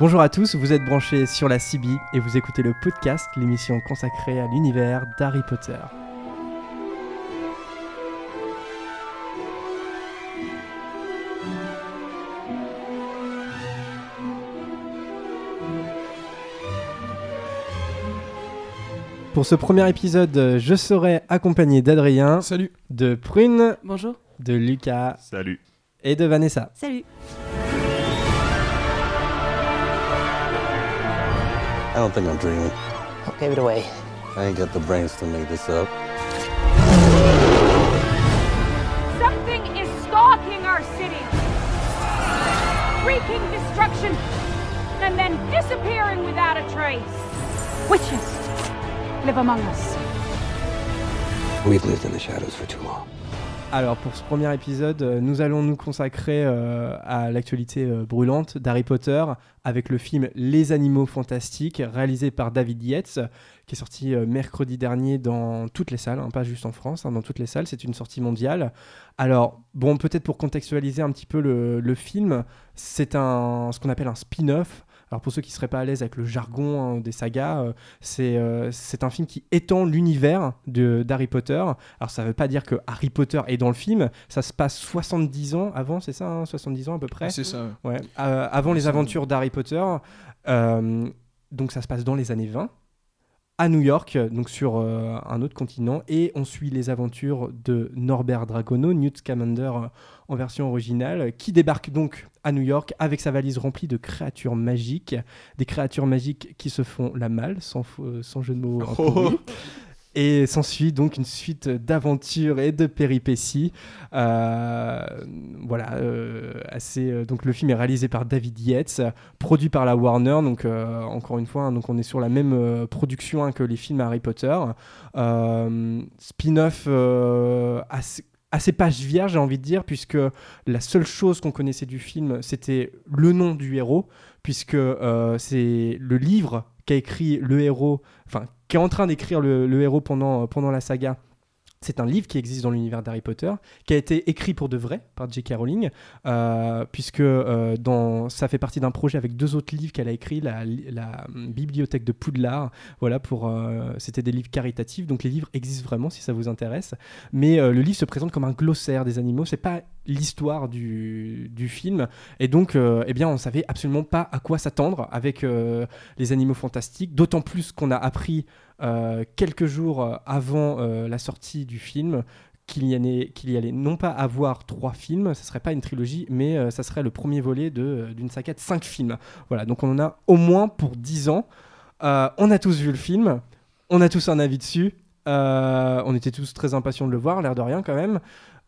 Bonjour à tous, vous êtes branchés sur la CB et vous écoutez le podcast, l'émission consacrée à l'univers d'Harry Potter. Pour ce premier épisode, je serai accompagné d'Adrien, Salut. de Prune, Bonjour. de Lucas Salut. et de Vanessa. Salut. I don't think I'm dreaming. I Give it away. I ain't got the brains to make this up. Something is stalking our city, wreaking destruction, and then disappearing without a trace. Witches live among us. We've lived in the shadows for too long. Alors pour ce premier épisode, euh, nous allons nous consacrer euh, à l'actualité euh, brûlante d'Harry Potter avec le film Les Animaux Fantastiques réalisé par David Yates qui est sorti mercredi dernier dans toutes les salles, hein, pas juste en France, hein, dans toutes les salles, c'est une sortie mondiale. Alors bon, peut-être pour contextualiser un petit peu le, le film, c'est un, ce qu'on appelle un spin-off. Alors pour ceux qui ne seraient pas à l'aise avec le jargon hein, des sagas, euh, c'est euh, c'est un film qui étend l'univers de- d'Harry Potter. Alors ça ne veut pas dire que Harry Potter est dans le film, ça se passe 70 ans avant, c'est ça, hein, 70 ans à peu près? C'est ça. ouais. Euh, avant les aventures d'Harry Potter. Donc ça se passe dans les années 20 à New York, donc sur euh, un autre continent, et on suit les aventures de Norbert Dragono, Newt Scamander euh, en version originale, qui débarque donc à New York avec sa valise remplie de créatures magiques, des créatures magiques qui se font la malle, sans, jeu de mots. Oh. Et s'ensuit donc une suite d'aventures et de péripéties. Euh, voilà, euh, assez, euh, donc le film est réalisé par David Yates, produit par la Warner. Donc encore une fois, hein, donc on est sur la même production hein, que les films Harry Potter. Spin-off assez, assez page vierge, j'ai envie de dire, puisque la seule chose qu'on connaissait du film, c'était le nom du héros, puisque c'est le livre qu'a écrit le héros, enfin, qui est en train d'écrire le, héros pendant, pendant la saga. C'est un livre qui existe dans l'univers d'Harry Potter, qui a été écrit pour de vrai par J.K. Rowling, euh, puisque euh, dans, ça fait partie d'un projet avec deux autres livres qu'elle a écrits, la, la hum, bibliothèque de Poudlard. Voilà, pour, euh, c'était des livres caritatifs, donc les livres existent vraiment si ça vous intéresse. Mais euh, le livre se présente comme un glossaire des animaux, c'est pas l'histoire du, film, et donc, euh, eh bien, on savait absolument pas à quoi s'attendre avec euh, les animaux fantastiques, d'autant plus qu'on a appris euh, quelques jours euh, avant la sortie du film qu'il y, allait, y allait non pas avoir trois films, ce serait pas une trilogie, mais ça serait le premier volet d'une saga de cinq films. Voilà, donc on en a au moins pour dix ans. On a tous vu le film, on a tous un avis dessus, on était tous très impatients de le voir, l'air de rien quand même.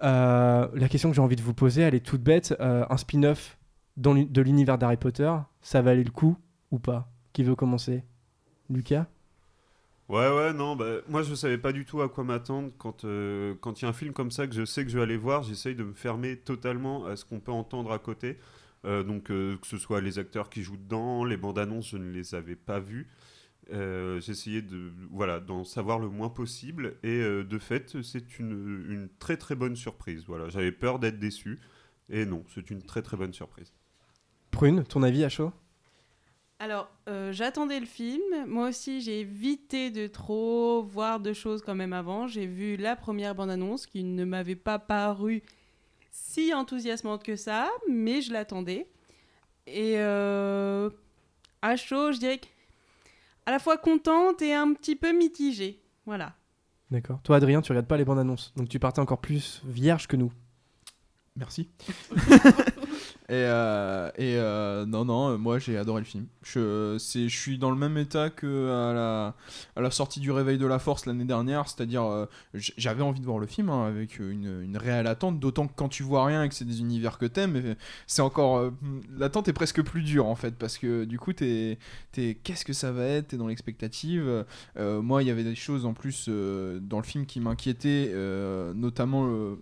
Euh, la question que j'ai envie de vous poser, elle est toute bête. Euh, un spin-off de l'univers d'Harry Potter, ça valait le coup ou pas? Qui veut commencer? Lucas? Ouais, ouais, non, bah, moi je savais pas du tout à quoi m'attendre quand euh, quand il y a un film comme ça que je sais que je vais aller voir, j'essaye de me fermer totalement à ce qu'on peut entendre à côté. Donc que ce soit les acteurs qui jouent dedans, les bandes annonces, je ne les avais pas vues. Euh, J'essayais de voilà d'en savoir le moins possible et euh, de fait c'est une, une très très bonne surprise. Voilà, j'avais peur d'être déçu et non, c'est une très très bonne surprise. Prune, ton avis à chaud? Alors, euh, j'attendais le film. Moi aussi, j'ai évité de trop voir de choses quand même avant. J'ai vu la première bande-annonce qui ne m'avait pas paru si enthousiasmante que ça, mais je l'attendais. Et euh, à chaud, je dirais que à la fois contente et un petit peu mitigée. Voilà. D'accord. Toi, Adrien, tu regardes pas les bandes annonces, donc tu partais encore plus vierge que nous. Merci. et euh, euh, non, non, euh, moi j'ai adoré le film. Je, suis dans le même état que à la, sortie du Réveil de la Force l'année dernière, c'est-à-dire j'avais envie de voir le film hein, avec une, réelle attente, d'autant que quand tu vois rien et que c'est des univers que t'aimes, c'est encore. l'attente est presque plus dure en fait, parce que du coup, t'es, qu'est-ce que ça va être? T'es dans l'expectative. Moi, il y avait des choses en plus dans le film qui m'inquiétaient, notamment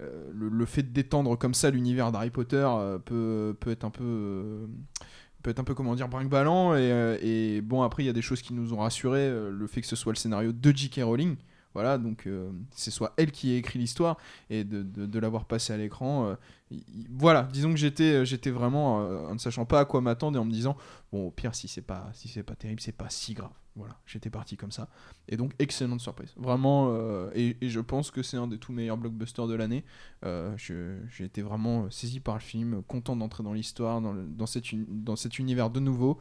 le, euh, le, fait d'étendre comme ça l'univers d'Harry Potter euh, peut, être un peu euh, peut être un peu comment dire brinque-ballant et, et bon après il y a des choses qui nous ont rassuré le fait que ce soit le scénario de J.K. Rowling voilà, donc c'est soit elle qui a écrit l'histoire et de, de, de l'avoir passé à l'écran. voilà, disons que j'étais j'étais vraiment en ne sachant pas à quoi m'attendre et en me disant bon au pire si c'est pas si c'est pas terrible c'est pas si grave. Voilà, j'étais parti comme ça et donc excellente surprise. Vraiment euh, et, et je pense que c'est un des tout meilleurs blockbusters de l'année. Euh, j'ai été vraiment euh, saisi par le film, content d'entrer dans l'histoire, dans, dans, dans cet univers de nouveau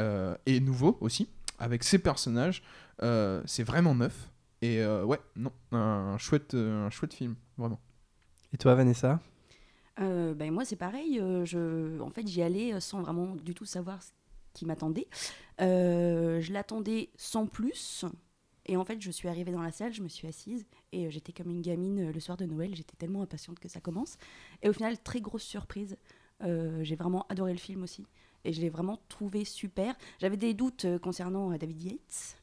euh, et nouveau aussi avec ces personnages. Euh, c'est vraiment neuf. Et euh, ouais, non, un chouette, un chouette film, vraiment. Et toi, Vanessa? Euh, ben moi, c'est pareil. euh, je, en fait, j'y allais sans vraiment du tout savoir ce qui m'attendait. Euh, je l'attendais sans plus. Et en fait, je suis arrivée dans la salle, je me suis assise et euh, j'étais comme une gamine euh, le soir de Noël. J'étais tellement impatiente que ça commence. Et au final, très grosse surprise. J'ai vraiment adoré le film aussi. Et je l'ai vraiment trouvé super. J'avais des doutes concernant David Yates.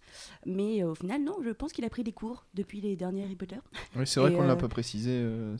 Mais euh, au final, non, je pense qu'il a pris des cours depuis les derniers Harry Potter. Oui, c'est vrai qu'on l'a euh, pas précisé. euh,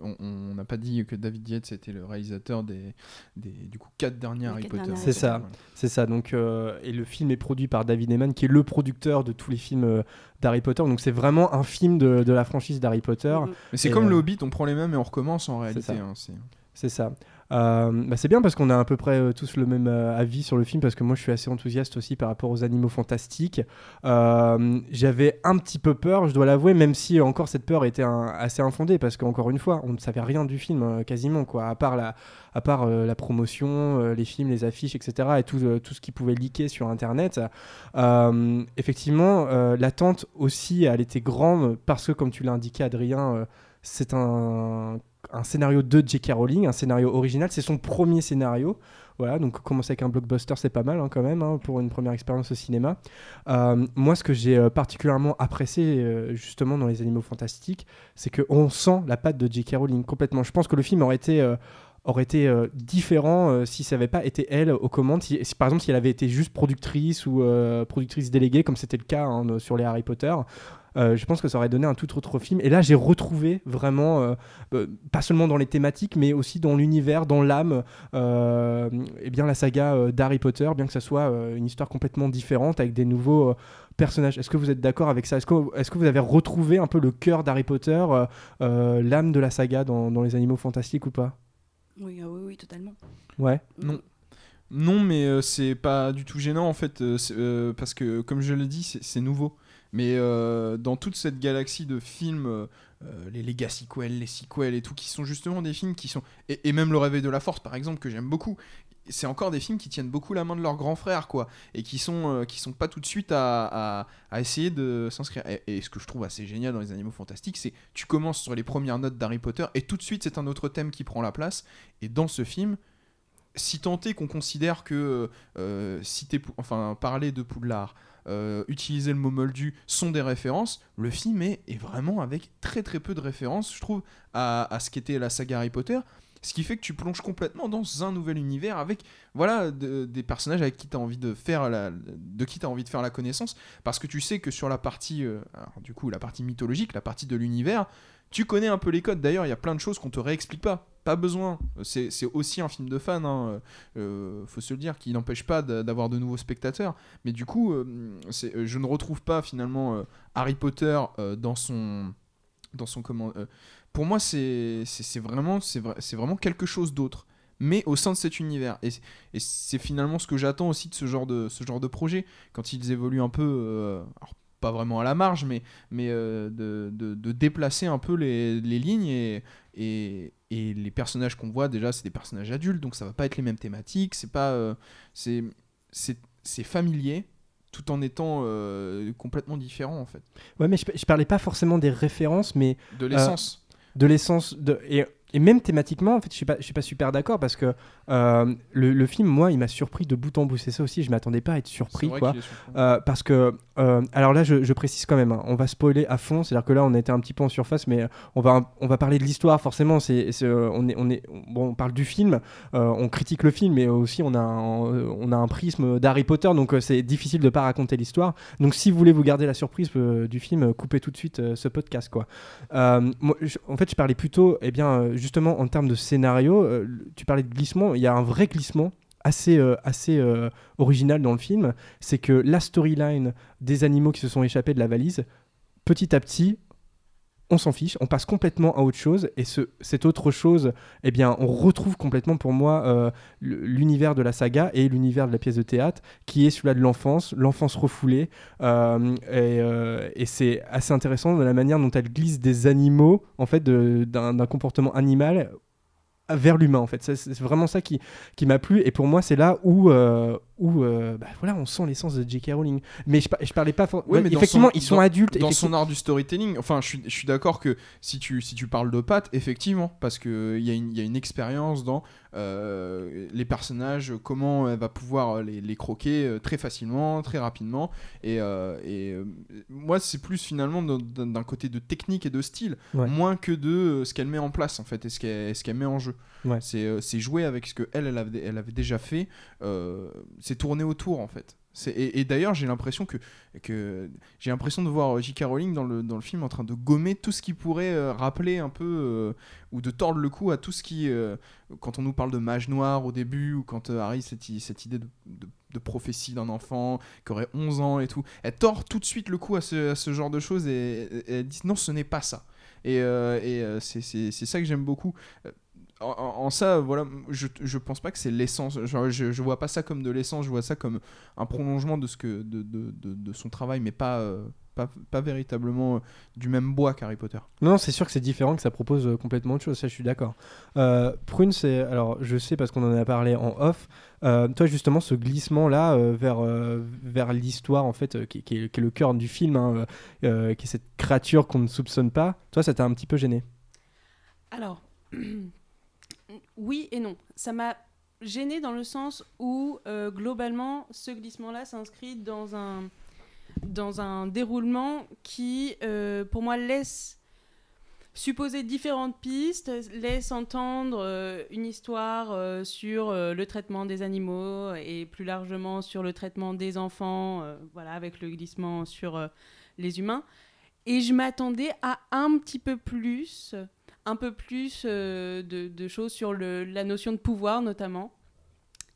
on- n'a pas dit que David Yates était le réalisateur des, des du coup quatre derniers Les Harry quatre Potter. C'est ça. Voilà. C'est ça, donc, euh, et le film est produit par David Eman, qui est le producteur de tous les films euh, d'Harry Potter. Donc c'est vraiment un film de, de la franchise d'Harry Potter. Mhm. Mais c'est comme euh, le Hobbit, on prend les mêmes et on recommence en réalité. ça. hein, c'est- C'est ça. Euh, bah, c'est bien parce qu'on a à peu près euh, tous le même euh, avis sur le film parce que moi je suis assez enthousiaste aussi par rapport aux animaux fantastiques. J'avais un petit peu peur, je dois l'avouer, même si encore cette peur était assez infondée parce qu'encore une fois, on ne savait rien du film quasiment quoi, à part la, promotion, les films, les affiches, etc. et tout, tout ce qui pouvait leaker sur Internet. Effectivement, l'attente aussi, elle était grande parce que comme tu l'as indiqué, Adrien. c'est un, un scénario de J.K. Rowling, un scénario original. C'est son premier scénario. Voilà, donc commencer avec un blockbuster, c'est pas mal hein, quand même hein, pour une première expérience au cinéma. Euh, moi, ce que j'ai euh, particulièrement apprécié euh, justement dans Les Animaux Fantastiques, c'est qu'on sent la patte de J.K. Rowling complètement. Je pense que le film aurait été. différent si ça n'avait pas été elle aux commandes. Si, par exemple, si elle avait été juste productrice ou productrice déléguée, comme c'était le cas hein, sur les Harry Potter, euh, je pense que ça aurait donné un tout autre film. Et là, j'ai retrouvé vraiment, euh, euh, pas seulement dans les thématiques, mais aussi dans l'univers, dans l'âme, euh, et bien la saga euh, d'Harry Potter, bien que ça soit euh, une histoire complètement différente avec des nouveaux euh, personnages. Est-ce que vous êtes d'accord avec ça? Est-ce que, est-ce que vous avez retrouvé un peu le cœur d'Harry Potter, euh, euh, l'âme de la saga dans, dans les animaux fantastiques ou pas? Oui, ah oui, oui, totalement. Ouais. Non. Non, mais euh, c'est pas du tout gênant en fait, euh, euh, parce que comme je l'ai dit, c'est c'est nouveau. Mais euh, dans toute cette galaxie de films, euh, les legacy sequels, les sequels et tout, qui sont justement des films qui sont. Et, même Le Réveil de la Force, par exemple, que j'aime beaucoup. C'est encore des films qui tiennent beaucoup la main de leur grand frère, quoi. Et qui sont, euh, qui sont pas tout de suite à, à, essayer de s'inscrire. Et, ce que je trouve assez génial dans les animaux fantastiques, c'est tu commences sur les premières notes d'Harry Potter et tout de suite c'est un autre thème qui prend la place. Et dans ce film, si tant est qu'on considère que euh, Pou- enfin, parler de Poudlard, euh, utiliser le mot moldu sont des références, le film est, vraiment avec très très peu de références, je trouve, à, ce qu'était la saga Harry Potter. Ce qui fait que tu plonges complètement dans un nouvel univers avec voilà de- des personnages avec qui tu as envie de faire la, de qui tu envie de faire la connaissance parce que tu sais que sur la partie euh, du coup la partie mythologique, la partie de l'univers, tu connais un peu les codes. D'ailleurs, il y a plein de choses qu'on te réexplique pas. Pas besoin. C'est aussi un film de fan, hein. Euh, faut se le dire, qui n'empêche pas d'a- d'avoir de nouveaux spectateurs. Mais du coup, euh, euh, je ne retrouve pas finalement Harry Potter dans son, dans son comment. pour moi, c'est vraiment, vraiment quelque chose d'autre. Mais au sein de cet univers. Et, c'est finalement ce que j'attends aussi de ce genre de, ce genre de projet. Quand ils évoluent un peu, pas vraiment à la marge, mais, mais euh, de, de- de déplacer un peu les, les lignes et, et, et les personnages qu'on voit déjà c'est des personnages adultes donc ça va pas être les mêmes thématiques c'est pas euh, c'est c'est c'est familier tout en étant euh, complètement différent en fait. Ouais, mais je, je parlais pas forcément des références, mais de l'essence. de l'essence de et, et même thématiquement en fait je suis pas je suis pas super d'accord parce que euh, le, le film moi il m'a surpris de bout en bout. C'est ça aussi je m'attendais pas à être surpris quoi. Euh, parce que euh, alors là je, je précise quand même hein, on va spoiler à fond. C'est à dire que là on était un petit peu en surface mais on va on va parler de l'histoire forcément. C'est on est on est bon on parle du film on critique le film mais aussi on a un, on a un prisme d'Harry Potter. Donc c'est difficile de pas raconter l'histoire. Donc si vous voulez vous garder la surprise du film coupez tout de suite ce podcast quoi. Moi, je- en fait, je parlais plutôt, eh bien, justement, en termes de scénario, euh, tu parlais de glissement, il y a un vrai glissement assez, euh, euh, original dans le film, c'est que la storyline des animaux qui se sont échappés de la valise, petit à petit, on s'en fiche, on passe complètement à autre chose, et ce, cette autre chose, eh bien, on retrouve complètement pour moi euh, l'univers de la saga et l'univers de la pièce de théâtre, qui est celui-là de l'enfance, l'enfance refoulée, euh, et, euh, et c'est assez intéressant de la manière dont elle glisse des animaux, en fait, d'un comportement animal vers l'humain en fait. C'est- vraiment ça qui, qui m'a plu et pour moi c'est là où, où euh, bah, voilà on sent l'essence de J.K. Rowling mais je, je parlais pas for- Ouais, ouais, mais effectivement son- ils sont dans- adultes dans son art du storytelling. Enfin, je suis, je suis d'accord que si tu, si tu parles de Pat, effectivement, parce qu'il y, a une- y a une expérience dans euh, les personnages, comment elle va pouvoir les, les croquer euh, très facilement, très rapidement. Et, euh, et, euh, moi, c'est plus finalement d'un- côté de technique et de style, Ouais. moins que de euh, ce qu'elle met en place, en fait, et ce qu'elle qu'elle met en jeu. Ouais. C'est euh, jouer avec ce que elle, elle avait, elle avait déjà fait. Euh, c'est tourner autour, en fait. Et, d'ailleurs, j'ai l'impression que, que j'ai l'impression de voir J.K. Rowling dans le, dans le film en train de gommer tout ce qui pourrait euh, rappeler un peu euh, ou de tordre le cou à tout ce qui, euh, quand on nous parle de mage noir au début ou quand euh, Harry cette, cette idée de, de- prophétie d'un enfant qui aurait 11 ans et tout, elle tord tout de suite le cou à ce, genre de choses et, elle dit non, ce n'est pas ça. Et, euh, et euh, c'est ça que j'aime beaucoup. En, ça, voilà, je, je pense pas que c'est l'essence. Genre, Je, je vois pas ça comme de l'essence, je vois ça comme un prolongement de, ce que, de, de, de, de son travail, mais pas, euh, pas, pas véritablement euh, du même bois qu'Harry Potter. non c'est sûr que c'est différent que ça propose euh, complètement autre chose ça je suis d'accord euh, Prune c'est alors je sais parce qu'on en a parlé en off euh, toi justement ce glissement là vers euh, vers l'histoire en fait euh, qui, qui est, qui est le cœur du film hein, euh, euh, qui est cette créature qu'on ne soupçonne pas toi ça t'a un petit peu gêné? Alors, oui et non. Ça m'a gêné dans le sens où, euh, globalement, ce glissement-là s'inscrit dans un, dans un déroulement qui, euh, pour moi, laisse supposer différentes pistes, laisse entendre euh, une histoire sur le traitement des animaux et plus largement sur le traitement des enfants, voilà, avec le glissement sur les humains. Et je m'attendais à un petit peu plus, un peu plus euh, de, choses sur la notion de pouvoir notamment.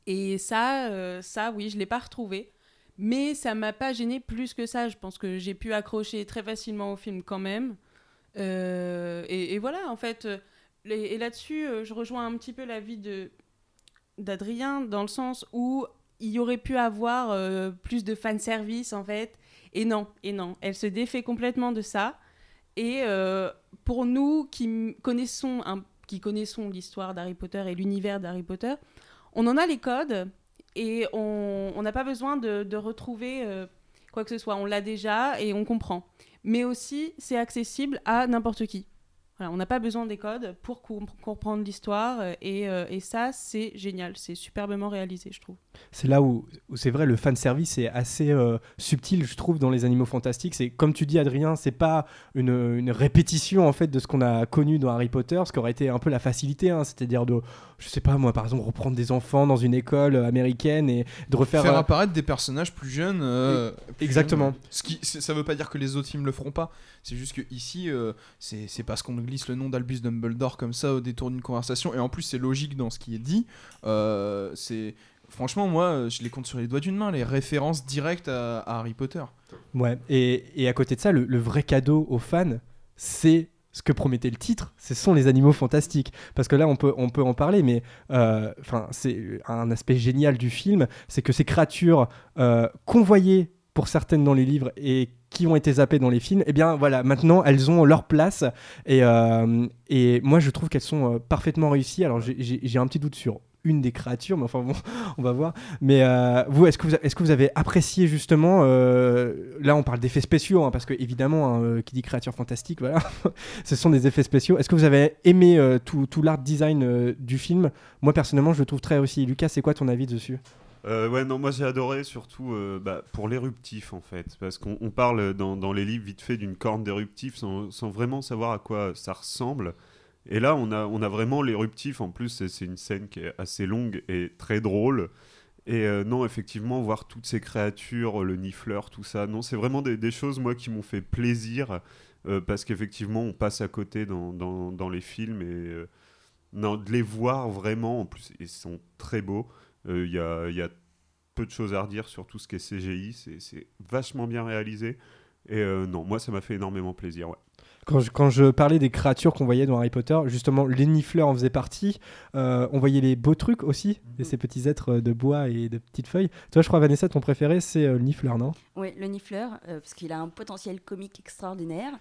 Et ça, euh, ça oui, je l'ai pas retrouvé. Mais ça m'a pas gêné plus que ça. Je pense que j'ai pu accrocher très facilement au film quand même. Euh, et, voilà, en fait. et là-dessus, je rejoins un petit peu l'avis d'Adrien dans le sens où il y aurait pu avoir plus de fanservice en fait. Et non, et non, elle se défait complètement de ça. Et euh, pour nous qui connaissons, connaissons l'histoire d'Harry Potter et l'univers d'Harry Potter, on en a les codes et on n'a pas besoin de, de retrouver euh, quoi que ce soit. On l'a déjà et on comprend. Mais aussi, c'est accessible à n'importe qui. Voilà, on n'a pas besoin des codes pour com- comprendre l'histoire euh, et, euh, et ça, c'est génial. C'est superbement réalisé, je trouve. c'est là où, où c'est vrai le fan service est assez euh, subtil je trouve dans les animaux fantastiques c'est comme tu dis Adrien c'est pas une, une répétition en fait de ce qu'on a connu dans Harry Potter ce qui aurait été un peu la facilité hein, c'est-à-dire de je sais pas moi par exemple reprendre des enfants dans une école américaine et de refaire Faire apparaître des personnages plus jeunes. euh, plus exactement. jeunes. Ce qui, ça veut pas dire que les autres films le feront pas. C'est juste que ici, euh, c'est c'est parce qu'on glisse le nom d'Albus Dumbledore comme ça au détour d'une conversation. Et en plus, c'est logique dans ce qui est dit. Euh, c'est franchement, moi, je les compte sur les doigts d'une main, les références directes à, Harry Potter. Ouais, et, et à côté de ça, le, vrai cadeau aux fans, c'est ce que promettait le titre, ce sont les animaux fantastiques. Parce que là, on peut, on peut en parler, mais euh, c'est un aspect génial du film, c'est que ces créatures euh, convoyées pour certaines dans les livres et qui ont été zappées dans les films, eh bien voilà, maintenant elles ont leur place. Et, euh, moi, je trouve qu'elles sont euh, parfaitement réussies. Alors, j'ai- un petit doute sur une des créatures, mais enfin bon, on va voir. Mais euh, vous, est-ce que, vous avez apprécié justement, là on parle d'effets spéciaux, hein, parce que évidemment, hein, qui dit créature fantastique, voilà, ce sont des effets spéciaux. Est-ce que vous avez aimé tout, tout l'art design du film? Moi personnellement, je le trouve très réussi. Lucas, c'est quoi ton avis dessus? Euh, ouais, non, moi j'ai adoré surtout euh, bah, pour l'éruptif en fait, parce qu'on on parle dans, dans les livres vite fait d'une corne d'éruptif sans, vraiment savoir à quoi ça ressemble. Et là, on a, on a vraiment l'éruptif. En plus, c'est une scène qui est assez longue et très drôle. Et euh, non, effectivement, voir toutes ces créatures, le nifleur, tout ça, non, c'est vraiment des, choses, moi, qui m'ont fait plaisir. parce qu'effectivement, on passe à côté dans, dans, dans les films. Et non, de les voir vraiment, en plus, ils sont très beaux. Euh, Il y, a, il y a peu de choses à redire sur tout ce qui est CGI. C'est c'est vachement bien réalisé. Et euh, non, moi, ça m'a fait énormément plaisir. Ouais. Quand je, quand je parlais des créatures qu'on voyait dans Harry Potter, justement, les nifleurs en faisaient partie. Euh, on voyait les beaux trucs aussi, et ces petits êtres de bois et de petites feuilles. Toi, je crois, Vanessa, ton préféré, c'est euh, le nifleur, non? Oui, le nifleur, euh, parce qu'il a un potentiel comique extraordinaire.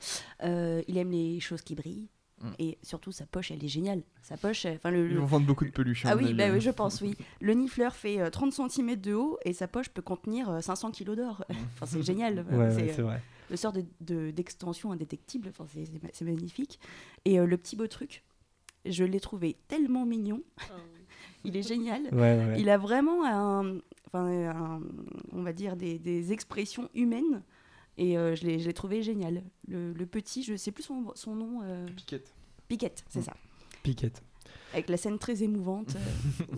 Euh, il aime les choses qui brillent. Mm. Et surtout, sa poche, elle est géniale. Sa poche, euh, enfin le, Ils le- vont vendre beaucoup de peluches. Ah mon oui, bah hein. oui, je pense, oui. Le nifleur fait euh, 30 cm de haut et sa poche peut contenir euh, 500 kg d'or. enfin, c'est génial. Ouais, ouais, c'est c'est vrai. le sort de- de- d'extension indétectible. Enfin, c'est- c'est ma- c'est magnifique. Et euh, le petit beau truc, je l'ai trouvé tellement mignon. Il est génial. Ouais, ouais, ouais. Il a vraiment un, enfin, un- on va dire des, des expressions humaines. Et euh, je l'ai je l'ai trouvé génial. Le, le petit, je sais plus son, son nom. euh, Piquette. Piquette, c'est Mm. ça. Piquette. Avec la scène très émouvante euh,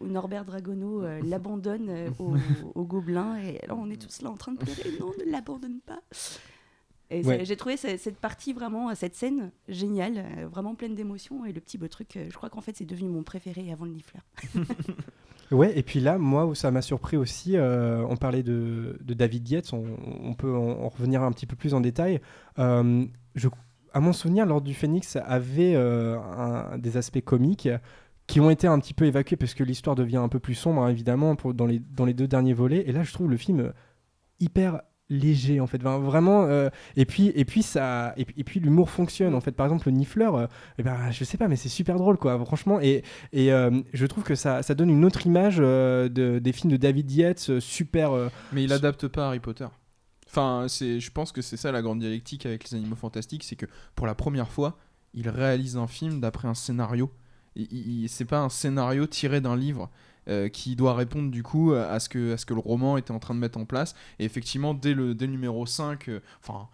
où Norbert Dragono euh, l'abandonne euh, au, au gobelin. Et là, on est tous là en train de pleurer. Non, ne l'abandonne pas. Et Ouais. j'ai trouvé ce- cette partie vraiment, cette scène géniale, vraiment pleine d'émotions. Et le petit beau truc, je crois qu'en fait, c'est devenu mon préféré avant le nifleur. Ouais, et puis là, moi, ça m'a surpris aussi, euh, on parlait de, David Yates, on, peut en, en revenir un petit peu plus en détail. Euh, à mon souvenir, L'Ordre du Phénix avait euh, des aspects comiques qui ont été un petit peu évacués parce que l'histoire devient un peu plus sombre, hein, évidemment, dans, les, dans les deux derniers volets. Et là, je trouve le film hyper léger en fait Enfin, vraiment euh, et puis et puis ça et, puis- l'humour fonctionne en fait par exemple le nifleur euh, eh ben je sais pas mais c'est super drôle quoi franchement et et euh, je trouve que ça, ça donne une autre image de, des films de David Yates, super. Mais il adapte pas Harry Potter. Enfin, c'est, je pense que c'est ça la grande dialectique avec les animaux fantastiques, c'est que pour la première fois, il réalise un film d'après un scénario. C'est pas un scénario tiré d'un livre euh, qui doit répondre du coup à ce, que, à ce que le roman était en train de mettre en place. Et effectivement, dès le, dès numéro 5, euh, enfin,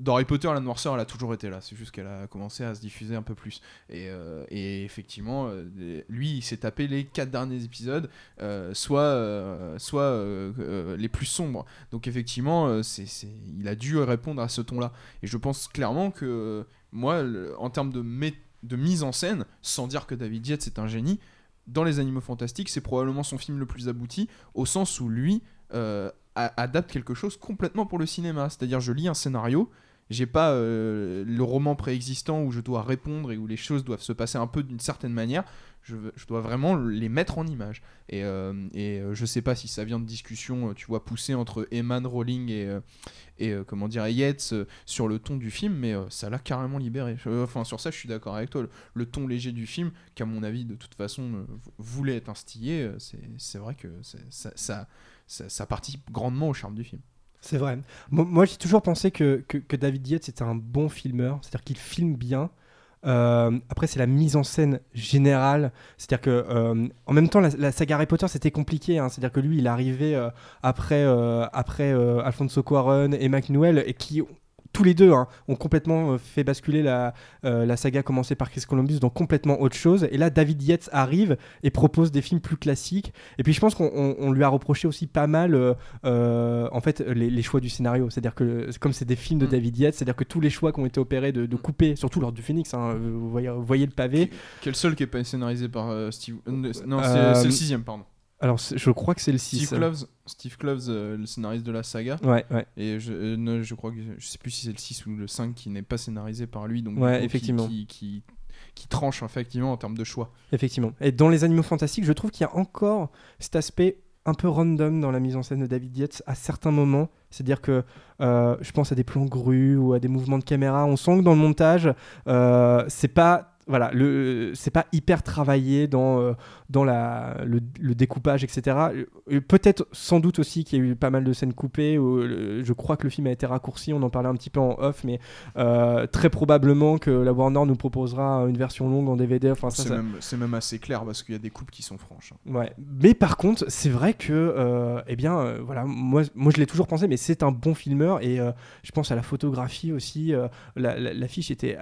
dans Harry Potter, la noirceur, elle a toujours été là. C'est juste qu'elle a commencé à se diffuser un peu plus. Et, euh, et effectivement, euh, lui, il s'est tapé les quatre derniers épisodes, euh, soit, euh, soit euh, euh, les plus sombres. Donc effectivement, euh, c'est, il a dû répondre à ce ton-là. Et je pense clairement que euh, moi, en termes de, de mise en scène, sans dire que David Yates est un génie, dans Les Animaux Fantastiques, c'est probablement son film le plus abouti, au sens où lui euh, adapte quelque chose complètement pour le cinéma. C'est-à-dire, je lis un scénario, j'ai pas euh, le roman préexistant où je dois répondre et où les choses doivent se passer un peu d'une certaine manière. Je, dois vraiment les mettre en image. Et, euh, et euh, je sais pas si ça vient de discussions, euh, tu vois, poussées entre Eman Rowling et, et comment dire, Yates sur le ton du film, mais ça l'a carrément libéré. Enfin, sur ça, je suis d'accord avec toi. Le, ton léger du film, qui à mon avis, de toute façon, vou- voulait être instillé, c'est vrai que ça, ça, ça, ça participe grandement au charme du film. C'est vrai. Moi, j'ai toujours pensé que, David Yates était un bon filmeur, c'est-à-dire qu'il filme bien. Euh, après, c'est la mise en scène générale. C'est-à-dire que, euh, en même temps, la, saga Harry Potter, c'était compliqué. hein. C'est-à-dire que lui, il arrivé euh, après, après Alfonso Cuarón et Mac Newell, et qui tous les deux hein, ont complètement euh, fait basculer la, euh, la saga commencée par Chris Columbus dans complètement autre chose. Et là, David Yates arrive et propose des films plus classiques. Et puis, je pense qu'on on- on lui a reproché aussi pas mal, euh, euh, en fait, les, les choix du scénario. C'est-à-dire que, comme c'est des films de Mm. David Yates, c'est-à-dire que tous les choix qui ont été opérés de, de couper, surtout lors du Phoenix, hein, vous, voyez, vous voyez le pavé. Quel seul qui est pas scénarisé par euh, Steve. non, c'est Euh, c'est le sixième, pardon. Alors, je crois que c'est le 6. Steve Kloves, Steve Kloves euh, le scénariste de la saga. Ouais, ouais. Et je, euh, non, je crois que je sais plus si c'est le 6 ou le 5 qui n'est pas scénarisé par lui. Donc, Ouais, coup, effectivement. Qui, qui, qui tranche effectivement en termes de choix. Effectivement. Et dans les animaux fantastiques, je trouve qu'il y a encore cet aspect un peu random dans la mise en scène de David Yates à certains moments. C'est-à-dire que euh, je pense à des plans grus ou à des mouvements de caméra. On sent que dans le montage, c'est pas voilà, le, c'est pas hyper travaillé dans, euh, dans la, le, le découpage, etc. Peut-être, sans doute aussi qu'il y a eu pas mal de scènes coupées. Où, euh, je crois que le film a été raccourci, on en parlait un petit peu en off, mais euh, très probablement que la Warner nous proposera une version longue en DVD. Enfin, C'est ça- même, même assez clair parce qu'il y a des coupes qui sont franches. hein. Ouais. Mais par contre, c'est vrai que, euh, eh bien, euh, voilà, moi, moi je l'ai toujours pensé, mais c'est un bon filmeur et je pense à la photographie aussi. euh, la- la- L'affiche était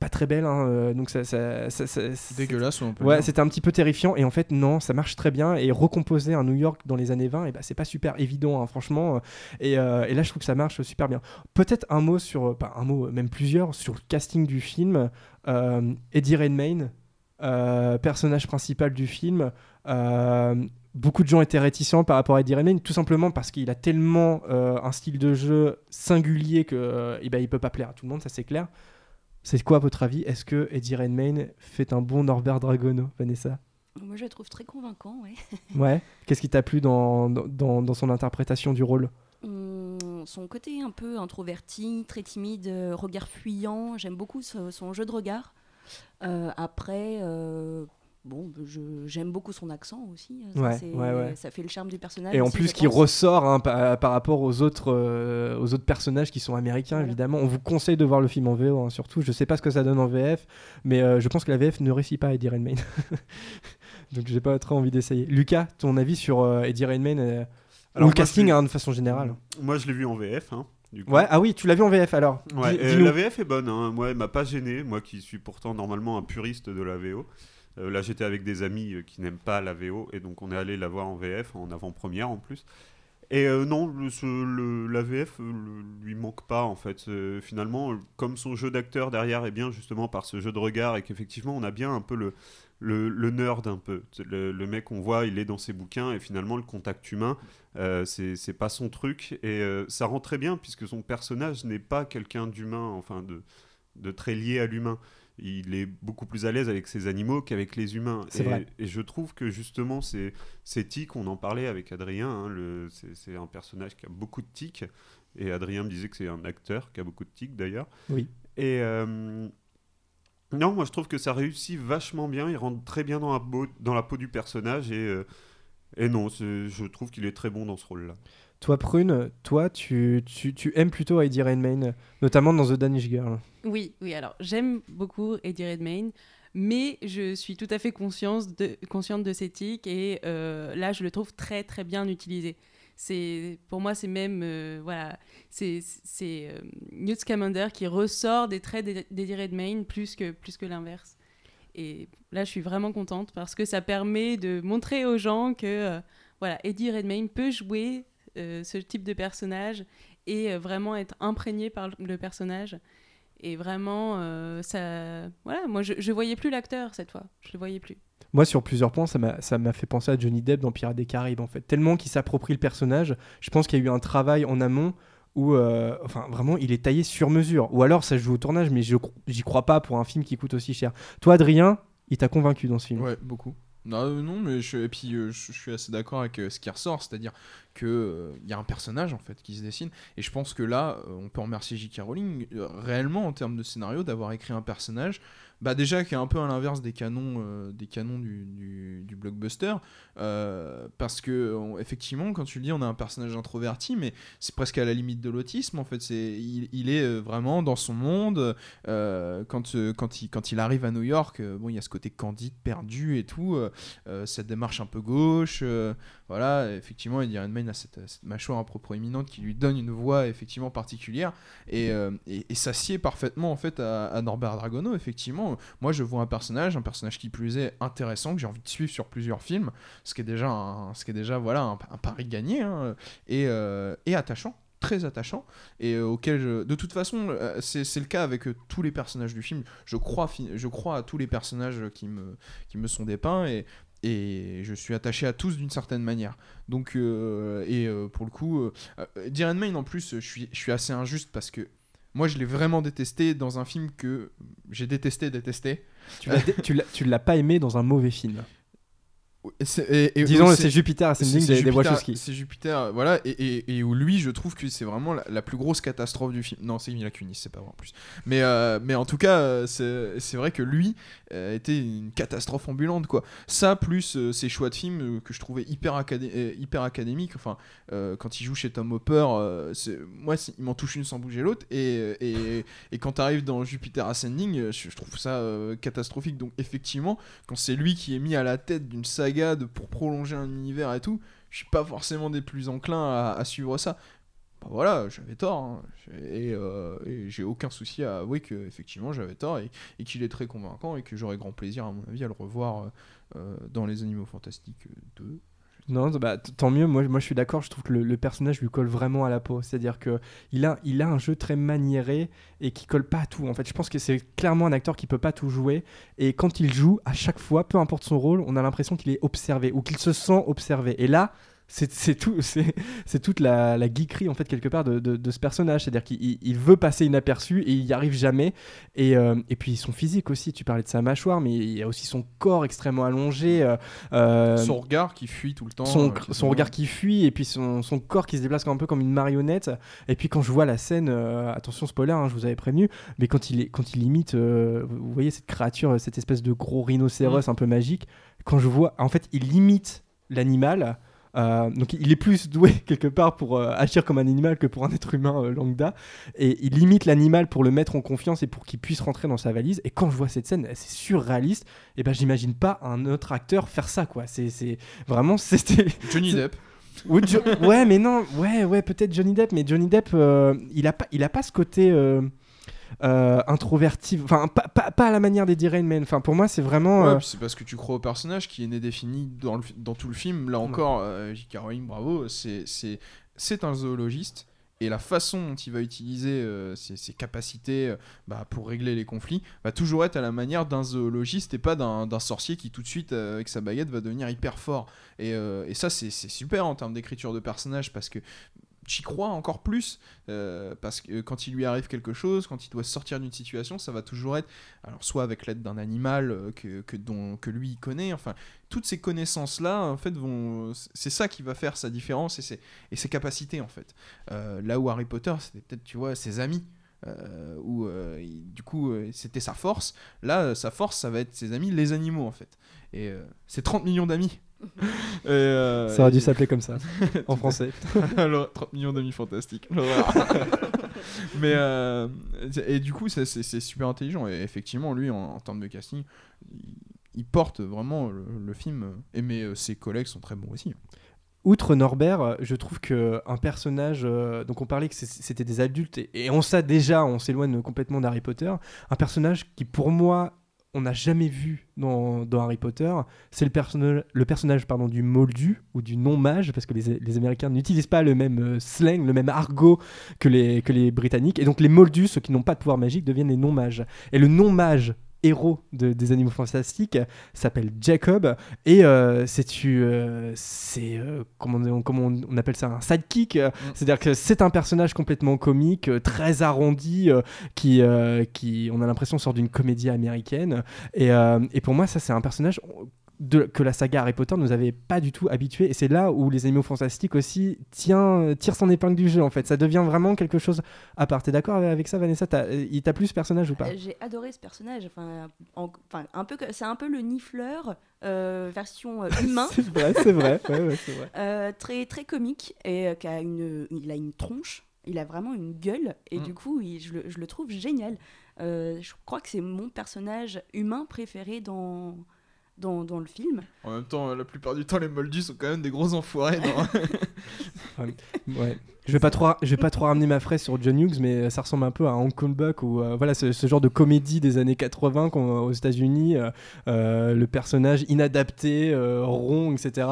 pas très belle, hein, donc ça, ça, ça- ça- c'est- Dégueulasse, peut Ouais, dire. c'était un petit peu terrifiant et en fait non, ça marche très bien et recomposer un New York dans les années 20, et bah, c'est pas super évident, hein, franchement. Et, euh, et là, je trouve que ça marche super bien. Peut-être un mot sur, pas un mot, même plusieurs sur le casting du film. Euh, Eddie Redmayne. euh, personnage principal du film, euh, beaucoup de gens étaient réticents par rapport à Eddie Redmayne, tout simplement parce qu'il a tellement euh, un style de jeu singulier que euh, eh ben, il peut pas plaire à tout le monde, ça c'est clair. C'est quoi à votre avis? Est-ce que Eddie Redmayne fait un bon Norbert Dragono, Vanessa? Moi, je le trouve très convaincant, ouais. Ouais. Qu'est-ce qui t'a plu dans, dans, dans son interprétation du rôle? Hum, son côté un peu introverti, très timide, euh, regard fuyant, j'aime beaucoup ce- son jeu de regard. Euh, après, euh, bon, je- j'aime beaucoup son accent aussi. Ça, Ouais, c'est- ouais, ouais. ça fait le charme du personnage. Et en plus, qui ressort hein, par, par rapport aux autres, euh, aux autres personnages qui sont américains, Voilà. évidemment. On vous conseille de voir le film en VO, hein, surtout. Je sais pas ce que ça donne en VF, mais euh, je pense que la VF ne réussit pas à Eddie Redmayne. Donc, j'ai pas trop envie d'essayer. Lucas, ton avis sur euh, Eddie Redmayne euh, Alors, ou le casting hein, de façon générale Moi, je l'ai vu en VF. hein, du coup. Ouais, ah oui, tu l'as vu en VF alors Ouais, euh, la VF est bonne, hein. moi elle m'a pas gêné, moi qui suis pourtant normalement un puriste de la VO. Euh, là j'étais avec des amis euh, qui n'aiment pas la VO et donc on est allé la voir en VF, en avant-première en plus. Et euh, non, le, la VF lui manque pas en fait. Finalement, comme son jeu d'acteur derrière est bien justement par ce jeu de regard et qu'effectivement on a bien un peu le, le, nerd un peu. Le, mec on voit, il est dans ses bouquins et finalement le contact humain, euh, c'est pas son truc et ça rend très bien puisque son personnage n'est pas quelqu'un d'humain, enfin de, de très lié à l'humain. Il est beaucoup plus à l'aise avec ses animaux qu'avec les humains. Et, vrai. et je trouve que justement, ces, ces tics, on en parlait avec Adrien, hein, c'est un personnage qui a beaucoup de tics. Et Adrien me disait que c'est un acteur qui a beaucoup de tics d'ailleurs. Oui. Et euh, non, moi je trouve que ça réussit vachement bien. Il rentre très bien dans la, peau- dans la peau du personnage. Et, euh, et non, je trouve qu'il est très bon dans ce rôle-là. Toi, Prune, toi, tu, tu, tu aimes plutôt Eddie Redmayne, notamment dans The Danish Girl. Oui, oui, alors j'aime beaucoup Eddie Redmayne, mais je suis tout à fait conscience de, consciente de ses tics et euh, là je le trouve très très bien utilisé. Pour moi c'est même euh, voilà c'est euh, Newt Scamander qui ressort des traits d'Ed- d'Eddie Redmayne plus que plus que l'inverse. Et là je suis vraiment contente parce que ça permet de montrer aux gens que voilà Eddie Redmayne peut jouer ce type de personnage et euh, vraiment être imprégné par le personnage. Et vraiment, euh, ça. Voilà, moi, je, je voyais plus l'acteur cette fois. Je le voyais plus. Moi, sur plusieurs points, ça m'a ça m'a fait penser à Johnny Depp dans Pirates des Caraïbes, en fait. Tellement qu'il s'approprie le personnage, je pense qu'il y a eu un travail en amont où, euh, enfin, vraiment, il est taillé sur mesure. Ou alors, ça joue au tournage, mais j'y crois pas pour un film qui coûte aussi cher. Toi, Adrien, il t'a convaincu dans ce film? Ouais, beaucoup. Non, euh, non mais je, puis euh, je, suis assez d'accord avec euh, ce qui ressort, c'est-à-dire que euh, il y a un personnage en fait qui se dessine, et je pense que là, on peut remercier J.K. Rowling réellement en termes de scénario d'avoir écrit un personnage, bah déjà qui est un peu à l'inverse des canons, euh, du, blockbuster, euh, parce que effectivement, quand tu le dis, on a un personnage introverti, mais c'est presque à la limite de l'autisme en fait. Il, est euh, vraiment dans son monde. quand, il, arrive à New York, bon, il y a ce côté candide, perdu et tout. cette démarche un peu gauche. Voilà, effectivement, Eddie Redmayne a cette, mâchoire un peu proéminente qui lui donne une voix effectivement particulière. Et, euh, et, et ça parfaitement en fait à, à Norbert Dragono. Effectivement, moi je vois un personnage, un personnage qui plus est intéressant, que j'ai envie de suivre sur plusieurs films, ce qui est déjà, un, voilà, un, pari gagné hein, et, euh, et attachant très attachant et euh, auquel je... de toute façon euh, c'est le cas avec tous les personnages du film je crois fi- je crois à tous les personnages qui me qui me sont dépeints et et je suis attaché à tous d'une certaine manière. Donc, euh, et euh, pour le coup, euh, Eddie Redmayne, en plus, je suis, assez injuste parce que moi, je l'ai vraiment détesté dans un film que j'ai détesté, détesté. Tu l'as- tu l'as pas aimé dans un mauvais film. Et et- Disons, c'est Jupiter Ascending c'est des, des Jupiter- Wachowski. C'est Jupiter, voilà, et, et- et où lui, je trouve que c'est vraiment la, la plus grosse catastrophe du film. Non, c'est Mila Kunis, c'est pas vrai en plus. Mais, euh, mais en tout cas, euh, c'est vrai que lui euh, était une catastrophe ambulante, quoi. Ça, plus euh, ses choix de films que je trouvais hyper, acadé- hyper académiques. Enfin, quand il joue chez Tom Hopper, moi, il m'en touche une sans bouger l'autre. Et, et, et quand t'arrives dans Jupiter Ascending, je, je trouve ça catastrophique. Donc, effectivement, quand c'est lui qui est mis à la tête d'une saga pour prolonger un univers et tout, je suis pas forcément des plus enclins à, suivre ça. Bah voilà, j'avais tort. hein. Et, euh, et j'ai aucun souci à avouer que effectivement j'avais tort et, et qu'il est très convaincant et que j'aurais grand plaisir, à mon avis, à le revoir euh, euh, dans Les Animaux Fantastiques 2. Non, bah, tant mieux. Moi, moi, je suis d'accord. Je trouve que le, personnage lui colle vraiment à la peau. C'est-à-dire que il a, il a un jeu très maniéré et qui colle pas à tout. En fait, je pense que c'est clairement un acteur qui peut pas tout jouer. Et quand il joue, à chaque fois, peu importe son rôle, on a l'impression qu'il est observé ou qu'il se sent observé. Et là. C'est tout, c'est toute la, la geekerie en fait quelque part de, de, de ce personnage, c'est-à-dire qu'il il- il veut passer inaperçu et il y arrive jamais. Et, euh, et puis son physique aussi, tu parlais de sa mâchoire, mais il y a aussi son corps extrêmement allongé. euh, euh, Son regard qui fuit tout le temps. son, euh, regard qui fuit et puis son, son corps qui se déplace un peu comme une marionnette et puis quand je vois la scène attention spoiler hein, je vous avais prévenu mais quand il est quand il imite vous voyez cette créature cette espèce de gros rhinocéros un peu magique quand je vois en fait il imite l'animal euh, donc il est plus doué quelque part pour euh, agir comme un animal que pour un être humain euh, lambda. Et il imite l'animal pour le mettre en confiance et pour qu'il puisse rentrer dans sa valise. Et quand je vois cette scène c'est surréaliste. Et ben j'imagine pas un autre acteur faire ça quoi. C'est vraiment c'était Johnny Depp. ou Jo- ouais, mais non, ouais, ouais, peut-être Johnny Depp, mais Johnny Depp, il a pas, il a pas ce côté introverti, enfin pas, pas, pas à la manière d'Eddie Redmayne. Enfin, pour moi, c'est vraiment. Ouais, euh, c'est parce que tu crois au personnage qui est né défini dans, le, dans tout le film. Là encore, euh, J.K. Rowling, bravo, c'est un zoologiste. Et la façon dont il va utiliser euh, ses, ses capacités euh, bah, pour régler les conflits va toujours être à la manière d'un zoologiste et pas d'un sorcier qui tout de suite, euh, avec sa baguette, va devenir hyper fort. Et, euh, et ça, c'est super en termes d'écriture de personnage parce que j'y crois encore plus euh, parce que quand il lui arrive quelque chose, quand il doit sortir d'une situation, ça va toujours être alors soit avec l'aide d'un animal euh, que, que, dont, que lui il connaît, enfin toutes ces connaissances là en fait vont c'est ça qui va faire sa différence et ses, et ses capacités en fait. Euh, là où Harry Potter c'était peut-être tu vois ses amis. euh, où du coup c'était sa force là sa force ça va être ses amis les animaux en fait et c'est 30 millions d'amis Et, euh, ça aurait dû s'appeler comme ça en français. alors, 30 millions d'amis fantastiques. Mais euh, et du coup, c'est super intelligent. Et effectivement, lui, en, en termes de casting, il, porte vraiment le, le film. Et mais euh, ses collègues sont très bons aussi. Outre Norbert, je trouve que un personnage, euh, donc on parlait que c'était des adultes et, et on sait déjà, on s'éloigne complètement d'Harry Potter. Un personnage qui, pour moi, on n'a jamais vu dans, Harry Potter, c'est le, personnage le du moldu ou du non-mage, parce que les, les Américains n'utilisent pas le même euh, slang, le même argot que les, que les Britanniques. Et donc les moldus, ceux qui n'ont pas de pouvoir magique, deviennent les non-mages. Et le non-mage héros de- des animaux fantastiques s'appelle Jacob et euh, c'est tu euh, c'est euh, comment, on, comment on, on appelle ça un sidekick euh, c'est-à-dire que c'est un personnage complètement comique très arrondi qui qui on a l'impression sort d'une comédie américaine et, et pour moi ça c'est un personnage de, que la saga Harry Potter nous avait pas du tout habitué et c'est là où les animaux fantastiques aussi tient, tire son épingle du jeu en fait ça devient vraiment quelque chose à part t'es d'accord avec ça Vanessa? T'as- il t'a plu ce personnage ou pas? Euh, J'ai adoré ce personnage. Enfin, en- enfin, un peu, c'est un peu le nifleur euh, version euh, humain. c'est vrai c'est vrai ouais, ouais, c'est vrai Euh, très très comique et euh, qui a une, il a une tronche. Il a vraiment une gueule et Mm. du coup, il- je, le, je le trouve génial. Euh, je crois que c'est mon personnage humain préféré dans dans, dans le film. En même temps, la plupart du temps, les Moldus sont quand même des gros enfoirés. Ouais. Je vais pas trop, je vais pas trop ramener ma fraise sur John Hughes, mais ça ressemble un peu à Hong Kong Buck ou euh, voilà ce, ce genre de comédie des années 80 qu'on- aux États-Unis, euh, euh, le personnage inadapté, euh, rond, etc.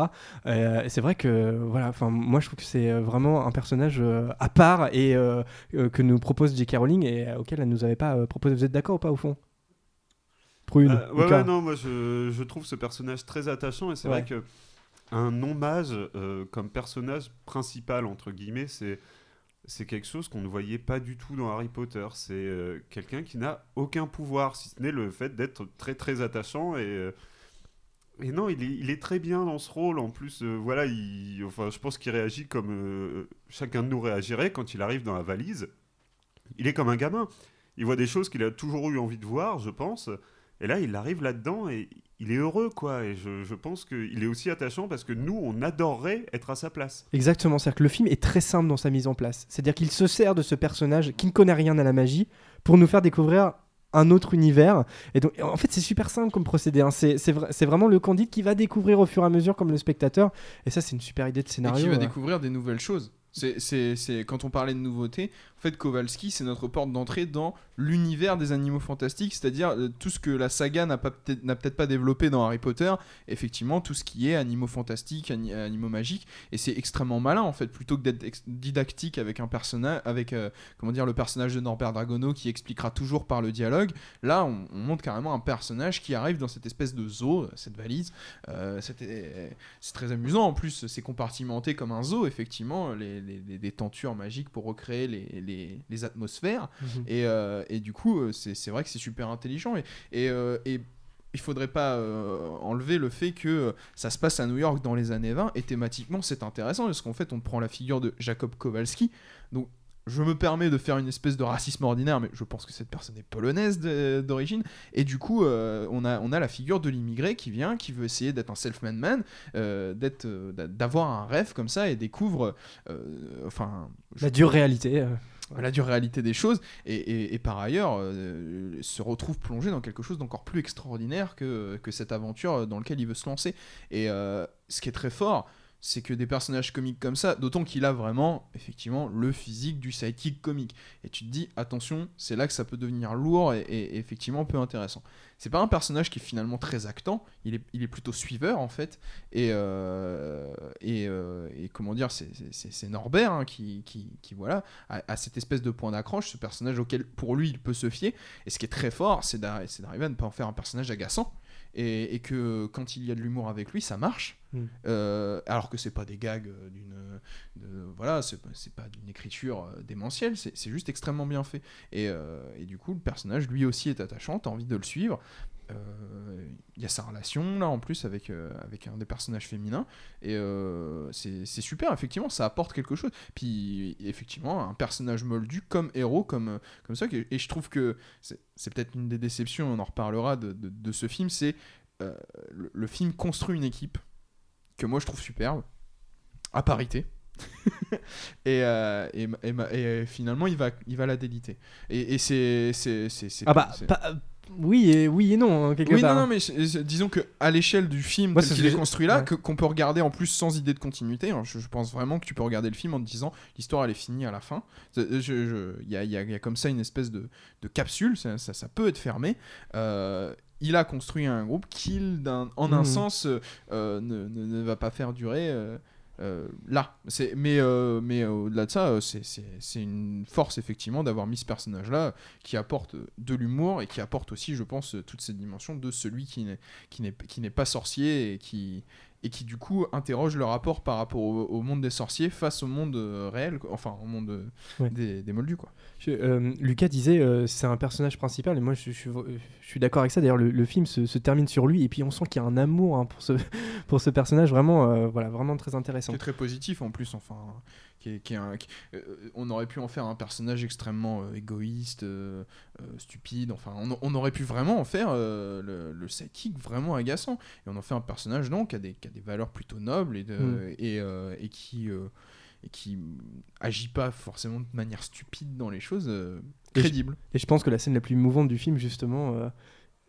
Euh, et c'est vrai que voilà, enfin moi je trouve que c'est euh, vraiment un personnage euh, à part et euh, euh, que nous propose J.K. Rowling et euh, auquel elle nous avait pas euh, proposé. Vous êtes d'accord ou pas au fond? Prune. Euh, ouais, non, moi je, je trouve ce personnage très attachant et c'est Ouais. vrai que un non-mage euh, comme personnage principal, entre guillemets, c'est. C'est quelque chose qu'on ne voyait pas du tout dans Harry Potter. C'est euh, quelqu'un qui n'a aucun pouvoir, si ce n'est le fait d'être très très attachant. Et, et non, il est, il est très bien dans ce rôle. En plus, voilà, il, enfin, je pense qu'il réagit comme chacun de nous réagirait quand il arrive dans la valise. Il est comme un gamin. Il voit des choses qu'il a toujours eu envie de voir, je pense. Et là, il arrive là-dedans et il est heureux, quoi. Et je, je pense qu'il est aussi attachant parce que nous, on adorerait être à sa place. Exactement, c'est-à-dire que le film est très simple dans sa mise en place. C'est-à-dire qu'il se sert de ce personnage qui ne connaît rien à la magie pour nous faire découvrir un autre univers. Et donc, en fait, c'est super simple comme procédé. hein. C'est c'est vra- c'est vraiment le Candide qui va découvrir au fur et à mesure comme le spectateur. Et ça, c'est une super idée de et scénario. qui va euh. découvrir des nouvelles choses. C'est, quand on parlait de nouveauté, en fait, Kowalski, c'est notre porte d'entrée dans l'univers des animaux fantastiques, c'est-à-dire euh, tout ce que la saga n'a, peut-être, pas développé dans Harry Potter, effectivement, tout ce qui est animaux fantastiques, ani- animaux magiques, et c'est extrêmement malin, en fait, plutôt que d'être didactique avec un personnage, avec, euh, comment dire, le personnage de Norbert Dragono qui expliquera toujours par le dialogue, là, on, on montre carrément un personnage qui arrive dans cette espèce de zoo, cette valise, euh, c'est très amusant en plus, c'est compartimenté comme un zoo, effectivement, les, des tentures magiques pour recréer les, les- les atmosphères. Mhm. Et, euh, et du coup, euh, c'est c'est vrai que c'est super intelligent. Et, et, euh, et il faudrait pas euh, enlever le fait que ça se passe à New York dans les années 20 et thématiquement c'est intéressant parce qu'en fait on prend la figure de Jacob Kowalski. Donc je me permets de faire une espèce de racisme ordinaire, mais je pense que cette personne est polonaise d'origine. Et du coup, euh, on, a, on a la figure de l'immigré qui vient, qui veut essayer d'être un self-made man, euh, d'être, euh, d'a- d'avoir un rêve comme ça et découvre, euh, enfin, La dure réalité. la dure réalité des choses et, et- et par ailleurs euh, se retrouve plongé dans quelque chose d'encore plus extraordinaire que, que cette aventure dans laquelle il veut se lancer. Et euh, ce qui est très fort, c'est que des personnages comiques comme ça, d'autant qu'il a vraiment effectivement le physique du sidekick comique. Et tu te dis, attention, c'est là que ça peut devenir lourd et, effectivement peu intéressant. C'est pas un personnage qui est finalement très actant, il est, plutôt suiveur en fait. Et, euh, euh, comment dire, c'est- Norbert hein, qui, voilà, a, a cette espèce de point d'accroche, ce personnage auquel pour lui il peut se fier. Et ce qui est très fort, c'est d'arriver à ne pas en faire un personnage agaçant. Et, et que quand il y a de l'humour avec lui, ça marche. Mm. Euh, alors que c'est pas des gags d'une. Voilà, c'est pas- d'une écriture euh, démentielle, c'est c'est juste extrêmement bien fait. Et, euh, et du coup, le personnage lui aussi est attachant, t'as envie de le suivre. Euh, Il y a sa relation là en plus avec, euh, avec un des personnages féminins. Et euh, c'est super effectivement ça apporte quelque chose. Puis effectivement un personnage moldu comme héros comme, comme ça et je trouve que c'est peut-être une des déceptions on en reparlera de, de- de ce film c'est euh, le, le film construit une équipe que moi je trouve superbe à parité. Et, euh, et, et euh, finalement il va, il va la déliter. Et, et c'est Ah bah, oui et, oui et non, hein, quelque oui, part. non, non, mais c'est- c'est- disons que à l'échelle du film qu'il est construit là, ouais. que- qu'on peut regarder en plus sans idée de continuité, hein, je, je pense vraiment que tu peux regarder le film en te disant l'histoire elle est finie à la fin. Je- je- Il y, a, il y a- il y a comme ça une espèce de, de capsule, ça, ça, ça peut être fermé. Euh, il a construit un groupe qui, d'un- en un Mhm. sens, euh, euh, ne, ne- ne va pas faire durer. euh, euh, là, c'est mais euh, mais euh, au-delà de ça, c'est- c'est c'est une force effectivement d'avoir mis ce personnage-là qui apporte de l'humour et qui apporte aussi, je pense, toute cette dimension de celui qui n'est qui n'est pas sorcier et qui et qui du coup interroge le rapport par rapport au, au monde des sorciers face au monde euh, réel, quoi. enfin au monde euh, Ouais. des, des moldus quoi. Je- euh, Lucas disait euh, c'est un personnage principal et moi je, je suis- je suis d'accord avec ça. D'ailleurs le, le film se, se termine sur lui et puis on sent qu'il y a un amour hein, pour, ce, pour ce personnage vraiment, euh, voilà, vraiment très intéressant. Qui est très positif en plus, enfin, qui est, qui est un- qui- euh, on aurait pu en faire un personnage extrêmement euh, égoïste, euh, stupide, enfin, on, on aurait pu vraiment en faire le, le sidekick vraiment agaçant. Et on en fait un personnage non, qui a des, qui a des valeurs plutôt nobles et, de, Mm. et, et qui. et qui agit pas forcément de manière stupide dans les choses, euh, Et je-. Et je pense que la scène la plus mouvante du film justement,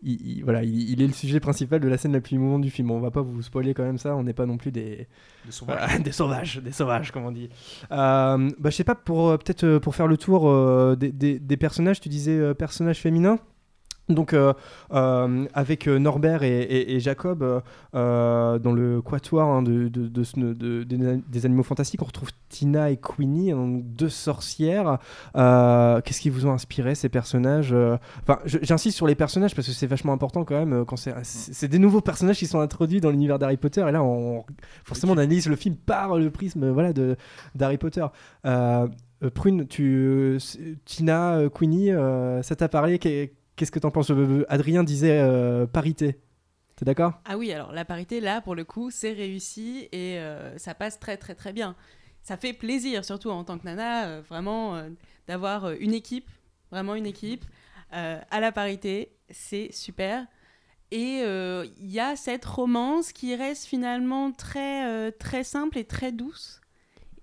il, il- voilà, il, il est le sujet principal de la scène la plus mouvante du film. On va pas vous spoiler quand même ça, on n'est pas non plus des, sauvages. Des sauvages, des sauvages, comme on dit. Euh, bah, je sais pas, pour euh, peut-être euh, pour faire le tour euh, des, des- des personnages, tu disais personnages féminins? Donc euh, euh, avec euh, Norbert et, Jacob dans le quatuor hein, des- animaux fantastiques, on retrouve Tina et Queenie, hein, deux sorcières. Qu'est-ce qui vous ont inspiré ces personnages Enfin, j'insiste sur les personnages parce que c'est vachement important quand même. c'est des nouveaux personnages qui sont introduits dans l'univers d'Harry Potter et là, forcément, on analyse le film par le prisme voilà d'Harry Potter. Prune, tu, Tina, Queenie, ça t'a parlé? Qu'est-ce que t'en penses? Euh, Adrien disait euh, parité. T'es d'accord? Ah oui, alors la parité, là, pour le coup, c'est réussi et euh, ça passe très très très bien. Ça fait plaisir, surtout en tant que nana, euh, vraiment, euh, d'avoir euh, une équipe, vraiment une équipe, euh, à la parité, c'est super. Et euh, il y a cette romance qui reste finalement très, euh, très simple et très douce.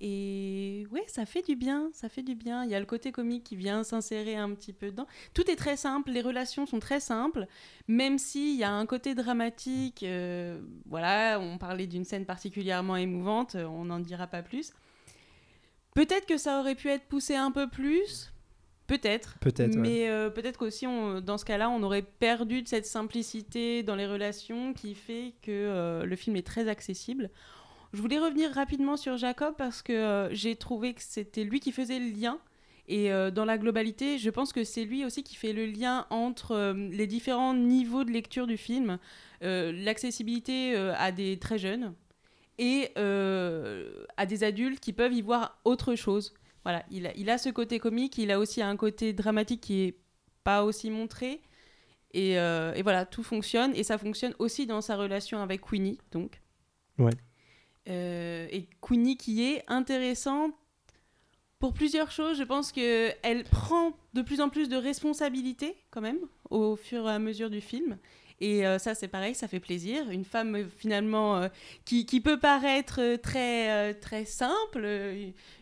Et ouais, ça fait du bien, ça fait du bien. Il y a le côté comique qui vient s'insérer un petit peu dedans. Tout est très simple, les relations sont très simples, même s'il y a un côté dramatique. euh, voilà, on parlait d'une scène particulièrement émouvante, on n'en dira pas plus. Peut-être que ça aurait pu être poussé un peu plus. Peut-être. Peut-être, ouais. Mais euh, peut-être qu'aussi, on- dans ce cas-là, on aurait perdu de cette simplicité dans les relations qui fait que euh, le film est très accessible. Je voulais revenir rapidement sur Jacob parce que euh, j'ai trouvé que c'était lui qui faisait le lien. Et euh, dans la globalité, je pense que c'est lui aussi qui fait le lien entre euh, les différents niveaux de lecture du film, l'accessibilité à des très jeunes et à des adultes qui peuvent y voir autre chose. Voilà, il a, ce côté comique, il a aussi un côté dramatique qui est pas aussi montré. Et, et voilà, tout fonctionne. Et ça fonctionne aussi dans sa relation avec Queenie, donc. Ouais. Euh, et Queenie qui est intéressante pour plusieurs choses. Je pense qu'elle prend de plus en plus de responsabilités, quand même, au fur et à mesure du film. Et euh, ça, c'est pareil, ça fait plaisir. Une femme, euh, finalement, euh, qui, qui peut paraître très, euh, très simple,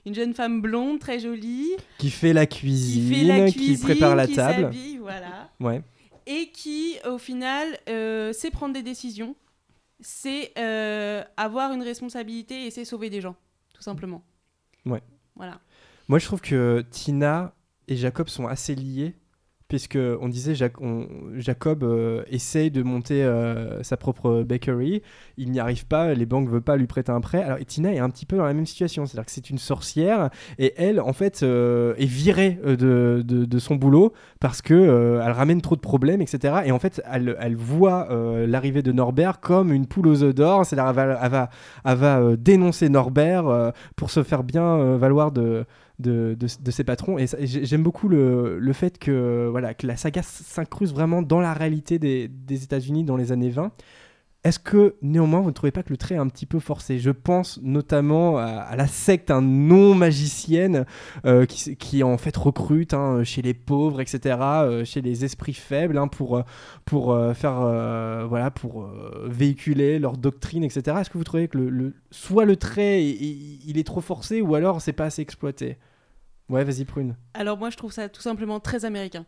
une jeune femme blonde, très jolie, Qui fait la cuisine, fait la cuisine, qui prépare la qui table. voilà. Ouais. Et qui, au final, sait prendre des décisions, c'est euh, avoir une responsabilité et c'est sauver des gens, tout simplement. Ouais. Voilà. Moi, je trouve que Tina et Jacob sont assez liés, puisque on disait Jac- Jacob euh, essaye de monter euh, sa propre bakery, il n'y arrive pas, les banques ne veulent pas lui prêter un prêt. Alors Tina est un petit peu dans la même situation, c'est-à-dire que c'est une sorcière et elle, en fait, euh, est virée euh, de, de- son boulot parce que elle ramène trop de problèmes, etc. Et en fait, elle, elle voit l'arrivée de Norbert comme une poule aux œufs d'or, c'est-à-dire elle va, elle va, elle va, dénoncer Norbert pour se faire bien valoir de de, de, ses patrons. Et, j'aime beaucoup le, fait que, voilà, que la saga s'incruse vraiment dans la réalité des, des États-Unis dans les années 20. Est-ce que néanmoins vous ne trouvez pas que le trait est un petit peu forcé? Je pense notamment à, la secte non magicienne euh, qui, en fait recrute hein, chez les pauvres, etc., euh, chez les esprits faibles hein, pour, euh, faire voilà pour véhiculer leur doctrine, etc. Est-ce que vous trouvez que le, soit le trait est trop forcé ou alors c'est pas assez exploité? Ouais, vas-y prune. Alors moi, je trouve ça tout simplement très américain.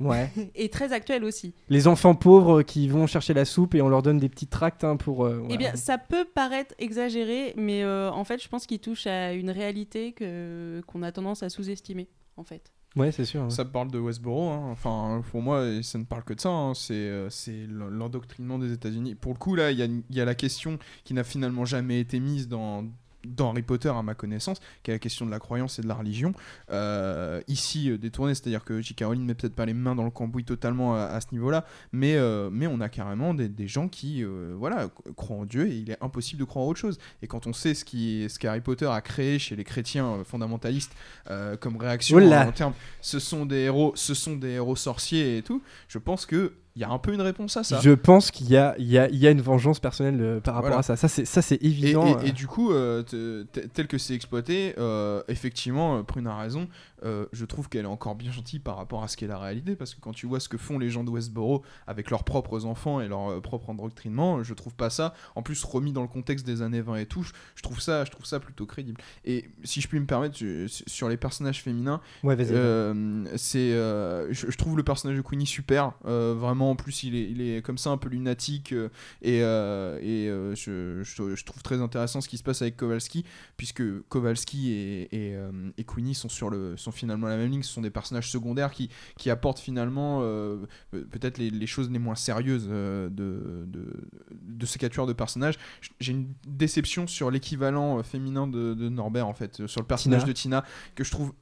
Ouais. Et très actuel aussi. Les enfants pauvres qui vont chercher la soupe et on leur donne des petits tracts hein, pour. euh, Eh bien, ça peut paraître exagéré, mais euh, en fait, je pense qu'il touche à une réalité que qu'on a tendance à sous-estimer, en fait. Ouais, c'est sûr. ouais. Ça parle de Westboro, hein. enfin pour moi ça ne parle que de ça, hein. c'est euh, l'endoctrinement des États-Unis. Pour le coup là, il y a, une- il y a la question qui n'a finalement jamais été mise dans, dans Harry Potter à ma connaissance, qui est la question de la croyance et de la religion. Euh, ici euh, détournée, c'est-à-dire que J.K. Rowling met peut-être pas les mains dans le cambouis totalement à, à ce niveau-là, mais, euh, mais on a carrément des, des gens qui euh, voilà, croient en Dieu et il est impossible de croire en autre chose. Et quand on sait ce qui ce qu'Harry Potter a créé chez les chrétiens euh, fondamentalistes euh, comme réaction en, en termes ce sont des héros ce sont des héros sorciers et tout je pense que il y a un peu une réponse à ça Je pense qu'il y a, il y, a, il y a une vengeance personnelle euh, par rapport Voilà. à ça. Ça, c'est, ça, c'est et, évident. et- euh. et du coup, euh, te- te- tel que c'est exploité, euh, effectivement, Prune a raison. Euh, je trouve qu'elle est encore bien gentille par rapport à ce qu'est la réalité, parce que quand tu vois ce que font les gens de Westboro avec leurs propres enfants et leur euh, propre endoctrinement, je trouve pas ça. En plus, remis dans le contexte des années 20 et tout, je- trouve ça, je trouve ça plutôt crédible. Et si je puis me permettre, je- sur les personnages féminins, Ouais, euh, c'est, euh, je, je trouve le personnage de Queenie super. vraiment, en plus, il est, il est comme ça un peu lunatique et, et je, trouve très intéressant ce qui se passe avec Kowalski, puisque Kowalski et, et, et Queenie sont sur le, sont finalement la même ligne. Ce sont des personnages secondaires qui, qui apportent finalement euh, peut-être les, les choses les moins sérieuses euh, de, de, de ces quatuors de personnages. J'ai une déception sur l'équivalent euh, féminin de, de Norbert en fait, sur le personnage Tina. de Tina que je trouve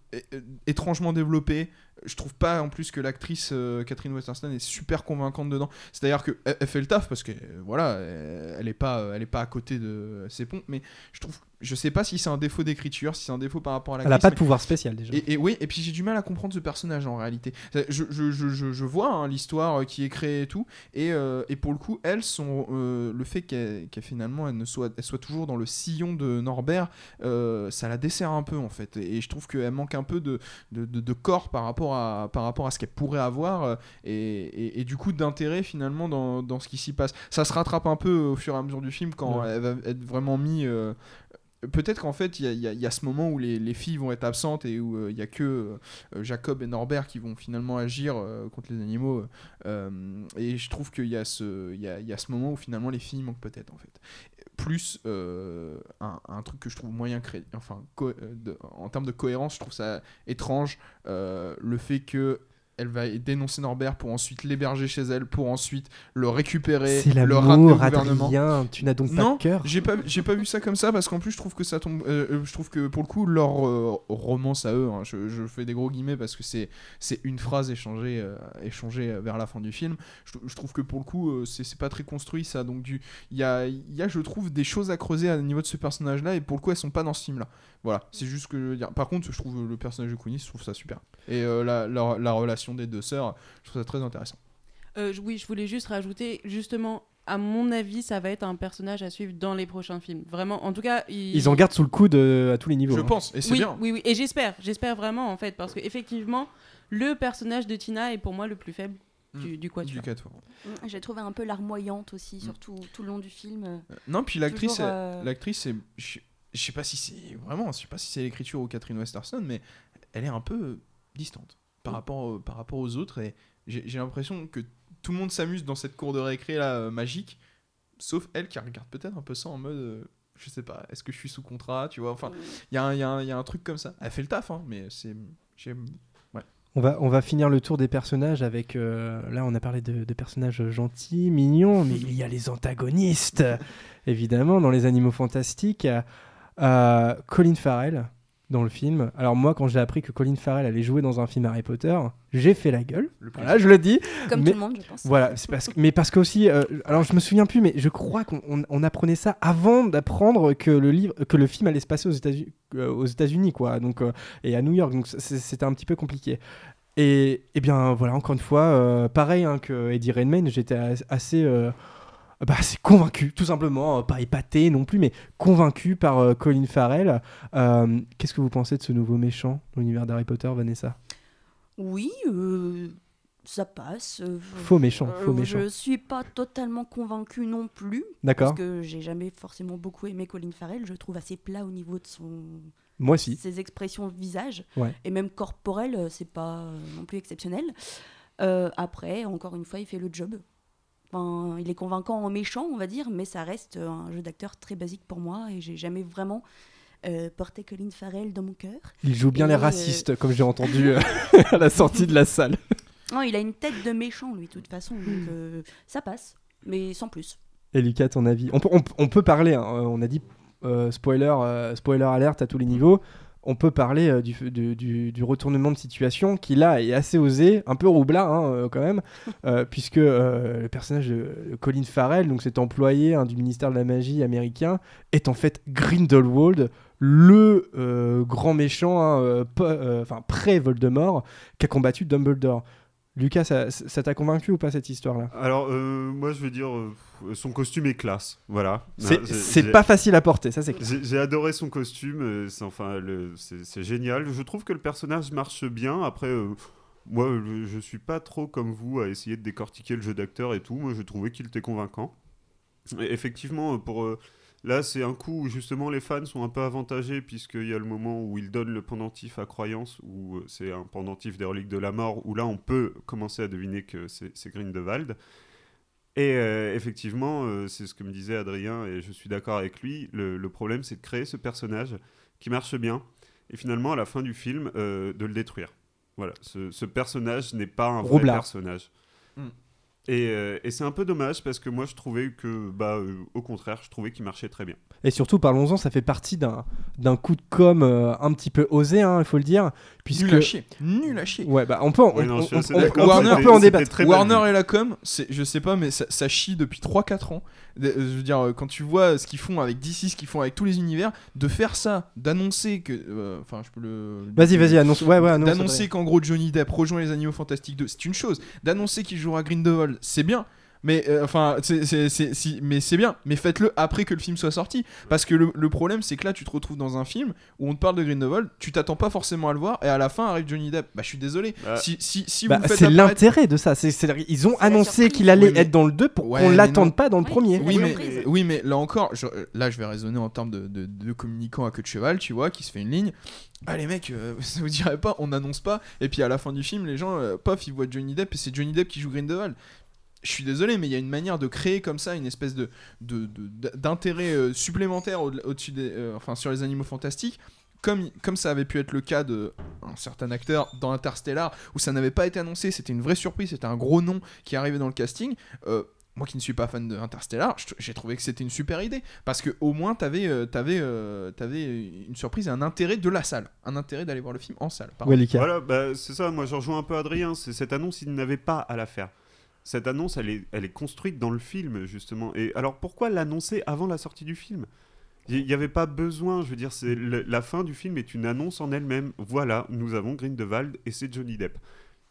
étrangement développé. Je trouve pas en plus que l'actrice euh, Catherine Westerstein est super convaincante dedans. C'est-à-dire que elle, elle fait le taf parce que euh, voilà, elle, elle est pas, euh, elle est pas à côté de ses pompes. Mais je trouve, je sais pas si c'est un défaut d'écriture, si c'est un défaut par rapport à Elle n'a l'actrice. pas de mais- pouvoir spécial déjà. et, et oui, et puis j'ai du mal à comprendre ce personnage en réalité. Je, je, je, je, vois hein, l'histoire qui est créée et tout, et, euh, et pour le coup, elles sont euh, le fait qu'elle finalement elle ne soit, elle soit toujours dans le sillon de Norbert, euh, ça la dessert un peu en fait. Et je trouve qu'elle manque un peu de, de, de- de corps par rapport à, par rapport à ce qu'elle pourrait avoir, euh, et, et, et du coup d'intérêt finalement dans, dans ce qui s'y passe. Ça se rattrape un peu au fur et à mesure du film quand Ouais. elle va être vraiment mise. euh, Peut-être qu'en fait, il y a, y y ce moment où les, les filles vont être absentes et où euh, il y a que euh, Jacob et Norbert qui vont finalement agir euh, contre les animaux. euh, et je trouve qu'il y, a ce- a, y a ce moment où finalement les filles manquent peut-être en fait. Plus euh, un, truc que je trouve moyen créé. Enfin, euh, en termes de cohérence, je trouve ça étrange. euh, le fait que elle va dénoncer Norbert pour ensuite l'héberger chez elle, pour ensuite le récupérer, C'est le ramener au gouvernement. Adrien. Tu n'as donc pas Non, de cœur. j'ai pas, j'ai pas vu ça comme ça parce qu'en plus je trouve que ça tombe, euh, euh, je trouve que pour le coup leur euh, romance à eux, hein, je, je fais des gros guillemets parce que c'est, c'est une phrase échangée, euh, échangée vers la fin du film. Je, je trouve que pour le coup c'est, c'est pas très construit ça, donc du, il y a, il y a je trouve des choses à creuser à niveau de ce personnage là et pour le coup elles sont pas dans ce film là. Voilà, c'est juste que je veux dire. Par contre je trouve le personnage de Queenie, je trouve ça super et la, la, la relation des deux sœurs, je trouve ça très intéressant. Euh, oui, je voulais juste rajouter, justement, à mon avis, ça va être un personnage à suivre dans les prochains films. Vraiment, en tout cas, ils, Ils en gardent sous le coude euh, à tous les niveaux. Je hein. pense et c'est oui, bien. Oui, oui, et j'espère, j'espère vraiment en fait, parce que effectivement, le personnage de Tina est pour moi le plus faible du, du Du quatuor. quatuor. Mm, J'ai trouvé un peu larmoyante aussi, surtout tout le long du film. euh. Non, puis l'actrice, euh, l'actrice, je, je sais pas si c'est vraiment, je sais pas si c'est l'écriture ou Catherine Westerson, mais elle est un peu distante par rapport, au- par rapport aux autres et j'ai, l'impression que tout le monde s'amuse dans cette cour de récré là euh, magique, sauf elle qui regarde peut-être un peu ça en mode, euh, je sais pas, est-ce que je suis sous contrat, tu vois, enfin, il y, a un- il y, y a un truc comme ça. Elle fait le taf, hein, mais c'est, ouais. On va, on va finir le tour des personnages avec. euh, là, on a parlé de, de personnages gentils, mignons, mais il y a les antagonistes, évidemment, dans les animaux fantastiques. Euh, Colin Farrell, dans le film. Alors, moi, quand j'ai appris que Colin Farrell allait jouer dans un film Harry Potter, j'ai fait la gueule. Voilà, je le dis. Comme Mais- tout le monde, je pense. Voilà, c'est parce que, mais parce que aussi, euh, alors je me souviens plus, mais je crois qu'on on- on apprenait ça avant d'apprendre que le livre, que le film allait se passer aux États-Unis, euh, aux États-Unis, quoi, donc euh, et à New York, donc c'était un petit peu compliqué. Et, et bien voilà, encore une fois, euh, pareil hein, que Eddie Redmayne, j'étais as- assez, euh, bah, assez convaincu, tout simplement, euh, pas épaté non plus, mais convaincu par euh, Colin Farrell. Euh, Qu'est-ce que vous pensez de ce nouveau méchant dans l'univers d'Harry Potter, Vanessa? Oui, euh, ça passe. Faux méchant, faux méchant. Je suis pas totalement convaincue non plus. D'accord. Parce que j'ai jamais forcément beaucoup aimé Colin Farrell. Je le trouve assez plat au niveau de son. Moi aussi. Ses expressions visage. Ouais. Et même corporel, euh, c'est pas non plus exceptionnel. Après, encore une fois, il fait le job. Enfin, il est convaincant en méchant, on va dire, mais ça reste euh, un jeu d'acteur très basique pour moi et j'ai jamais vraiment euh, porté Colin Farrell dans mon cœur. Il joue bien Et, les euh, racistes, comme j'ai entendu euh, à la sortie de la salle. Non, il a une tête de méchant, lui, de toute façon. Donc, euh, ça passe, mais sans plus. Et Lucas, ton avis? On peut, on, on peut parler, hein, on a dit euh, spoiler, euh, spoiler alerte à tous les niveaux. On peut parler euh, du, du, du- du retournement de situation qui là est assez osé, un peu roublard hein, euh, quand même, euh, puisque le personnage de Colin Farrell, donc cet employé hein, du ministère de la magie américain, est en fait Grindelwald, le grand méchant, hein, enfin pré-Voldemort, qui a combattu Dumbledore. Lucas, ça t'a convaincu ou pas cette histoire-là? Alors, euh, moi, je veux dire, euh, son costume est classe. Voilà. C'est pas facile à porter, ça c'est clair. J'ai adoré son costume, euh, c'est enfin c'est génial. Je trouve que le personnage marche bien. Après, euh, moi, je, suis pas trop comme vous à essayer de décortiquer le jeu d'acteur et tout. Moi, je trouvais qu'il était convaincant. Et effectivement, pour là, c'est un coup où justement les fans sont un peu avantagés puisqu'il y a le moment où ils donnent le pendentif à croyance, où euh, c'est un pendentif des reliques de la mort, où là, on peut commencer à deviner que c'est Grindelwald. Et euh, effectivement, euh, c'est ce que me disait Adrien, et je suis d'accord avec lui. Le, le problème, c'est de créer ce personnage qui marche bien, et finalement, à la fin du film, euh, de le détruire. Voilà, ce, ce personnage n'est pas un vrai personnage. Mm. Et, euh, et c'est un peu dommage parce que moi, je trouvais que, bah, euh, au contraire, je trouvais qu'il marchait très bien. Et surtout, parlons-en, ça fait partie d'un d'un coup de com euh, un petit peu osé, hein, il faut le dire. Puisque... Nul à chier, nul à chier. Ouais, bah on peut, en- non, on, Warner- on peut en débattre. Warner et la com, je sais pas, mais ça, ça chie depuis 3-4 ans. De- Je veux dire, euh, quand tu vois ce qu'ils font avec DC, ce qu'ils font avec tous les univers, de faire ça, d'annoncer que. euh, Enfin, je peux le. Vas-y, vas-y, annonce. Ouais, ouais, annonce. D'annoncer qu'en gros Johnny Depp rejoint les Animaux Fantastiques 2, c'est une chose. D'annoncer qu'il jouera Grindelwald, c'est bien. Mais euh, enfin, c'est- c'est- c'est- si, mais c'est bien. Mais faites-le après que le film soit sorti, parce que le, le problème, c'est que là, tu te retrouves dans un film où on te parle de Grindelwald, tu t'attends pas forcément à le voir, et à la fin arrive Johnny Depp. Bah, je suis désolé. Bah, si si, si Bah, vous le faites c'est apparaître- l'intérêt de ça. C'est, c'est- ils ont annoncé qu'il allait Oui, mais- être dans le 2 pour Ouais, qu'on l'attende pas dans le Oui, premier. Oui mais, oui, mais là encore, je- là, je vais raisonner en termes de, de, de communicant à queue de cheval, tu vois, qui se fait une ligne. Ah, les mecs, euh, ça vous dirait pas, on n'annonce pas. Et puis à la fin du film, les gens, euh, pof, ils voient Johnny Depp et c'est Johnny Depp qui joue Grindelwald. Je suis désolé, mais il y a une manière de créer comme ça une espèce de de- de- d'intérêt euh, supplémentaire au- au-dessus des, euh, enfin sur les animaux fantastiques. Comme, comme ça avait pu être le cas de un certain acteur dans Interstellar, où ça n'avait pas été annoncé, c'était une vraie surprise, c'était un gros nom qui arrivait dans le casting. euh, moi qui ne suis pas fan de Interstellar, j'ai trouvé que c'était une super idée. Parce que au moins, t'avais euh, t'avais, euh, t'avais une surprise et un intérêt de la salle. Un intérêt d'aller voir le film en salle. Ouais. Voilà, bah, c'est ça, moi je rejoins un peu Adrien, c'est cette annonce, il n'avait pas à la faire. Cette annonce, elle est, construite dans le film, justement. Et alors pourquoi l'annoncer avant la sortie du film? Il n'y avait pas besoin, je veux dire, la fin du film est une annonce en elle-même. Voilà, nous avons Grindelwald et c'est Johnny Depp.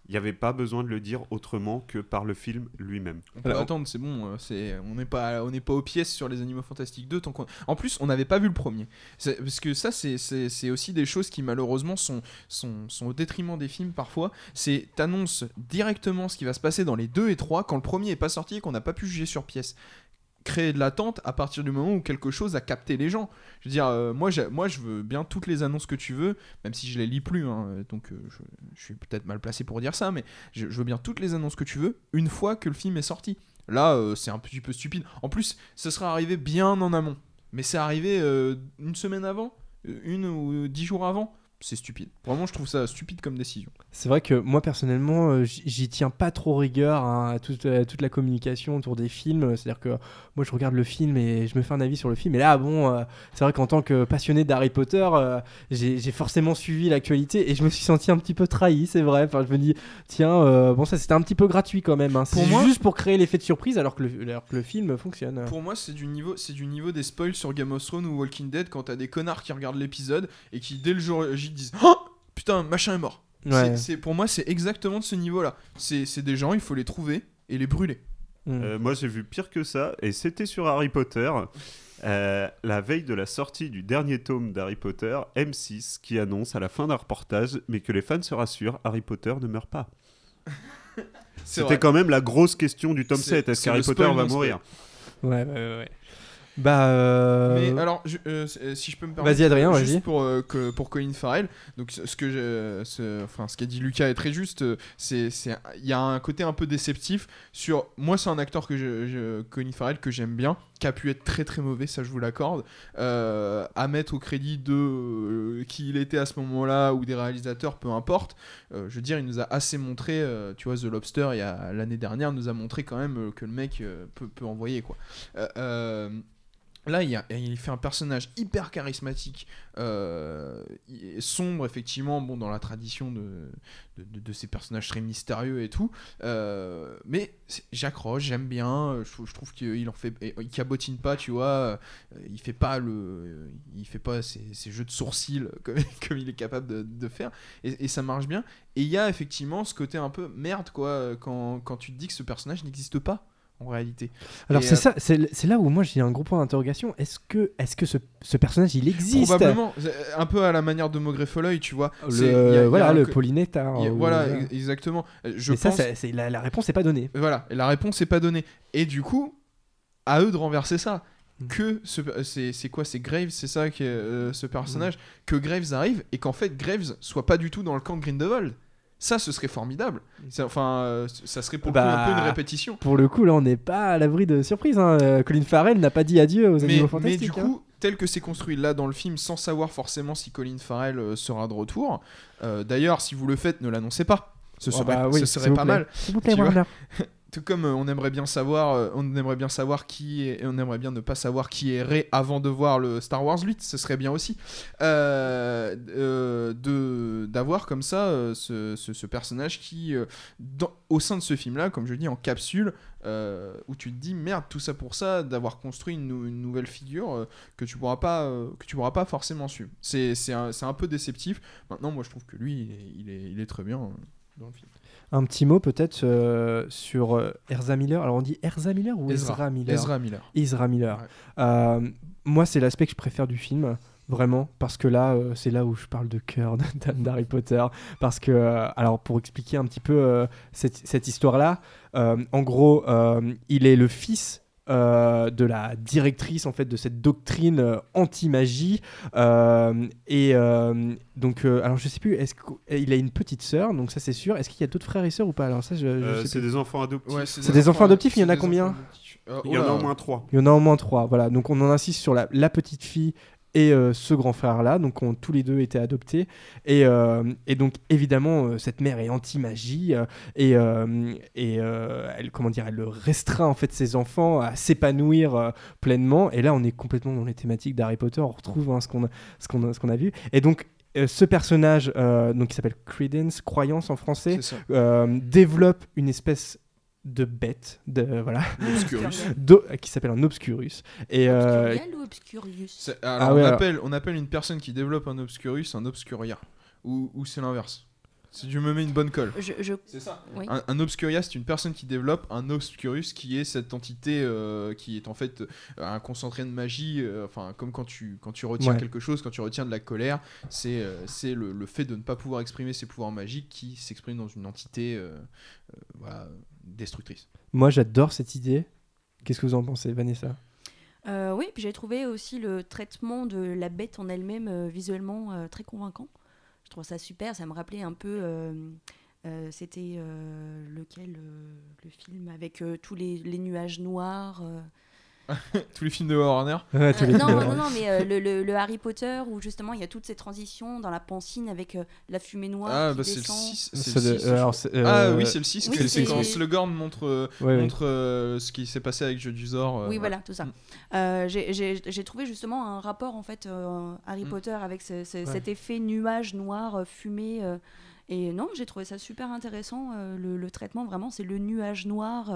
Il n'y avait pas besoin de le dire autrement que par le film lui-même. On peut Alors- attendre, c'est bon. euh, C'est, on n'est pas, on n'est pas aux pièces sur les Animaux Fantastiques 2 tant qu'on. En plus, on n'avait pas vu le premier. C'est- parce que ça, c'est, c'est, c'est aussi des choses qui malheureusement sont, sont, sont au détriment des films parfois. C'est t'annonces directement ce qui va se passer dans les 2 et 3 quand le premier est pas sorti et qu'on n'a pas pu juger sur pièce. Créer de l'attente à partir du moment où quelque chose a capté les gens. Je veux dire, euh, moi, moi, je veux bien toutes les annonces que tu veux, même si je les lis plus. hein, donc, euh, je, suis peut-être mal placé pour dire ça, mais je, veux bien toutes les annonces que tu veux une fois que le film est sorti. Là, euh, c'est un petit peu stupide. En plus, ce sera arrivé bien en amont. Mais c'est arrivé euh, une semaine avant, euh, une ou dix jours avant. C'est stupide. Vraiment, je trouve ça stupide comme décision. C'est vrai que moi personnellement, euh, j'y tiens pas trop rigueur hein, à toute, à toute la communication autour des films. C'est-à-dire que moi je regarde le film et je me fais un avis sur le film. Et là, bon, euh, c'est vrai qu'en tant que passionné d'Harry Potter, euh, j'ai forcément suivi l'actualité et je me suis senti un petit peu trahi, c'est vrai. Enfin, je me dis, tiens, euh, bon, ça c'était un petit peu gratuit quand même. hein. C'est juste pour créer l'effet de surprise alors que le, alors que le film fonctionne. Pour moi, c'est du niveau, du niveau des spoils sur Game of Thrones ou Walking Dead quand t'as des connards qui regardent l'épisode et qui dès le jour J disent Oh putain, machin est mort. Ouais. C'est- pour moi, c'est exactement de ce niveau-là. C'est c'est des gens, il faut les trouver et les brûler. Mm. Euh, moi, j'ai vu pire que ça, et c'était sur Harry Potter. euh, la veille de la sortie du dernier tome d'Harry Potter, M6 qui annonce à la fin d'un reportage, mais que les fans se rassurent, Harry Potter ne meurt pas. C'était quand même la grosse question du tome C'est- 7. Est-ce qu'Harry Potter va mourir ouais, ouais, ouais. Bah, euh, Mais alors, je- euh, euh, si je peux me permettre, Vas-y, Adrien, juste vas-y. pour euh, que- pour Colin Farrell. Donc ce que ce, enfin ce qu'a dit Lucas est très juste. euh, C'est c'est il y a un côté un peu déceptif sur moi c'est un acteur que je, je- Colin Farrell que j'aime bien, qui a pu être très très mauvais, ça je vous l'accorde. À mettre au crédit de qui il était à ce moment-là ou des réalisateurs, peu importe. Je veux dire, il nous a assez montré, tu vois, The Lobster il y a l'année dernière nous a montré quand même que le mec peut, peut envoyer quoi. Euh, Là, il, fait un personnage hyper charismatique, euh, sombre, effectivement, bon, dans la tradition de, de, ces personnages très mystérieux et tout. Euh, mais j'accroche, j'aime bien. Je, trouve- qu'il en fait, il cabotine pas, tu vois. euh, Il fait pas le, il fait pas ces jeux de sourcils comme, il est capable de, faire. Et, et ça marche bien. Et il y a effectivement ce côté un peu merde, quoi, quand, quand tu te dis que ce personnage n'existe pas en réalité. Alors c'est euh, ça, c'est là où moi j'ai un gros point d'interrogation. Est-ce que, est-ce que ce, ce personnage il existe? Probablement, C'est un peu à la manière de Maugrey Folloy, tu vois. Le, C'est- il y a- il y a voilà, un le co- Polynectar. il y a- ou- voilà, ex- exactement. Euh, Je Mais ça, pense. ça, c'est- la, la réponse n'est pas donnée. Voilà, la réponse n'est pas donnée. Et du coup, à eux de renverser ça. Mm. Que ce- c'est quoi C'est Graves, c'est ça est euh, ce personnage? Mm. Que Graves arrive et qu'en fait Graves soit pas du tout dans le camp de Grindelwald. Ça, ce serait formidable. Enfin, euh, ça serait pour le coup Bah, un peu une répétition. Pour le coup, là, on n'est pas à l'abri de surprise. Hein. Euh, Colin Farrell n'a pas dit adieu aux Mais, animaux mais fantastiques. du hein. coup, tel que c'est construit là dans le film, sans savoir forcément si Colin Farrell euh, sera de retour. euh, D'ailleurs, si vous le faites, ne l'annoncez pas. Ce Oh, serait, bah oui, ce s'il serait vous pas plaît. mal. Vous plaît. Tout comme euh, on aimerait bien savoir, euh, on aimerait bien savoir qui est, et on aimerait bien ne pas savoir qui est Rey avant de voir le Star Wars 8, ce serait bien aussi euh, de d'avoir comme ça ce, personnage qui, au sein de ce film-là, comme je dis, en capsule, où tu te dis merde, tout ça pour ça, d'avoir construit une, nou- une nouvelle figure que tu pourras pas, que tu pourras pas forcément suivre. C'est un, un peu déceptif. Maintenant, moi, je trouve que lui, il est, il est, très bien dans le film. Un petit mot peut-être euh, sur euh, Erza Miller. Alors on dit Erza Miller ou Ezra. Ezra, Miller Ezra Miller. Ezra Miller. Ouais. Euh, moi, c'est l'aspect que je préfère du film, vraiment, parce que là, euh, c'est là où je parle de cœur d'Harry Potter. Parce que, euh, alors, pour expliquer un petit peu euh, cette, cette histoire-là, euh, en gros, il est le fils euh, de la directrice en fait de cette doctrine euh, anti-magie. Euh, et euh, donc, euh, alors je sais plus, est-ce qu'il a une petite sœur, donc ça c'est sûr. Est-ce qu'il y a d'autres frères et sœurs ou pas? Alors ça, je, je Euh, sais c'est plus. des enfants adoptifs. Ouais, C'est des enfants adoptifs, il y en a combien? adoptifs. Euh, Il y en a au moins trois. Il y en a au moins trois. Voilà, donc on en insiste sur la, la petite fille et euh, ce grand frère là, donc ont tous les deux été adoptés. Et, euh, et donc évidemment euh, cette mère est anti-magie et, et elle comment dire elle restreint en fait ses enfants à s'épanouir pleinement. Et là on est complètement dans les thématiques d'Harry Potter, on retrouve hein, ce qu'on a, ce qu'on a, ce qu'on a vu. Et donc ce personnage euh, donc qui s'appelle Credence, croyance en français, euh, développe une espèce de bête, de, voilà, qui s'appelle un obscurus. Et euh, Obscurial ou Obscurius? Alors, Ah ouais, on, alors- appelle, on appelle une personne qui développe un obscurus un obscuria. Ou, ou c'est l'inverse. Si je me mets une bonne colle. je, je- C'est ça. oui. Un, un obscuria, c'est une personne qui développe un obscurus qui est cette entité euh, qui est en fait euh, un concentré de magie. euh, enfin, comme quand tu, quand tu retiens Ouais. quelque chose, quand tu retiens de la colère, c'est euh, c'est le, le fait de ne pas pouvoir exprimer ses pouvoirs magiques qui s'exprime dans une entité euh, euh, voilà, destructrice. moi j'adore cette idée. Qu'est-ce que vous en pensez, Vanessa? Euh, oui, puis j'ai trouvé aussi le traitement de la bête en elle-même euh, visuellement euh, très convaincant. Je trouve ça super, ça me rappelait un peu. euh, euh, C'était euh, lequel euh, le film avec euh, tous les, les nuages noirs euh. Tous les films de Warner. Ouais, tous Euh, les non, films, non, non, mais euh, le, le- le Harry Potter où justement il y a toutes ces transitions dans la pancine avec euh, la fumée noire Ah, qui bah c'est le descend. 6. C'est le- alors, c'est, Ah euh, oui, c'est le 6. oui, c'est quand Slughorn montre, euh, ouais, montre euh, ce qui s'est passé avec Jeu du Zor. euh, Oui, ouais. voilà, tout ça. Mm. Euh, j'ai- trouvé justement un rapport en fait euh, Harry Mm. Potter avec ce- ce- Ouais. cet effet nuage noir euh, fumé. euh, et non, j'ai trouvé ça super intéressant. euh, le, le traitement vraiment, c'est le nuage noir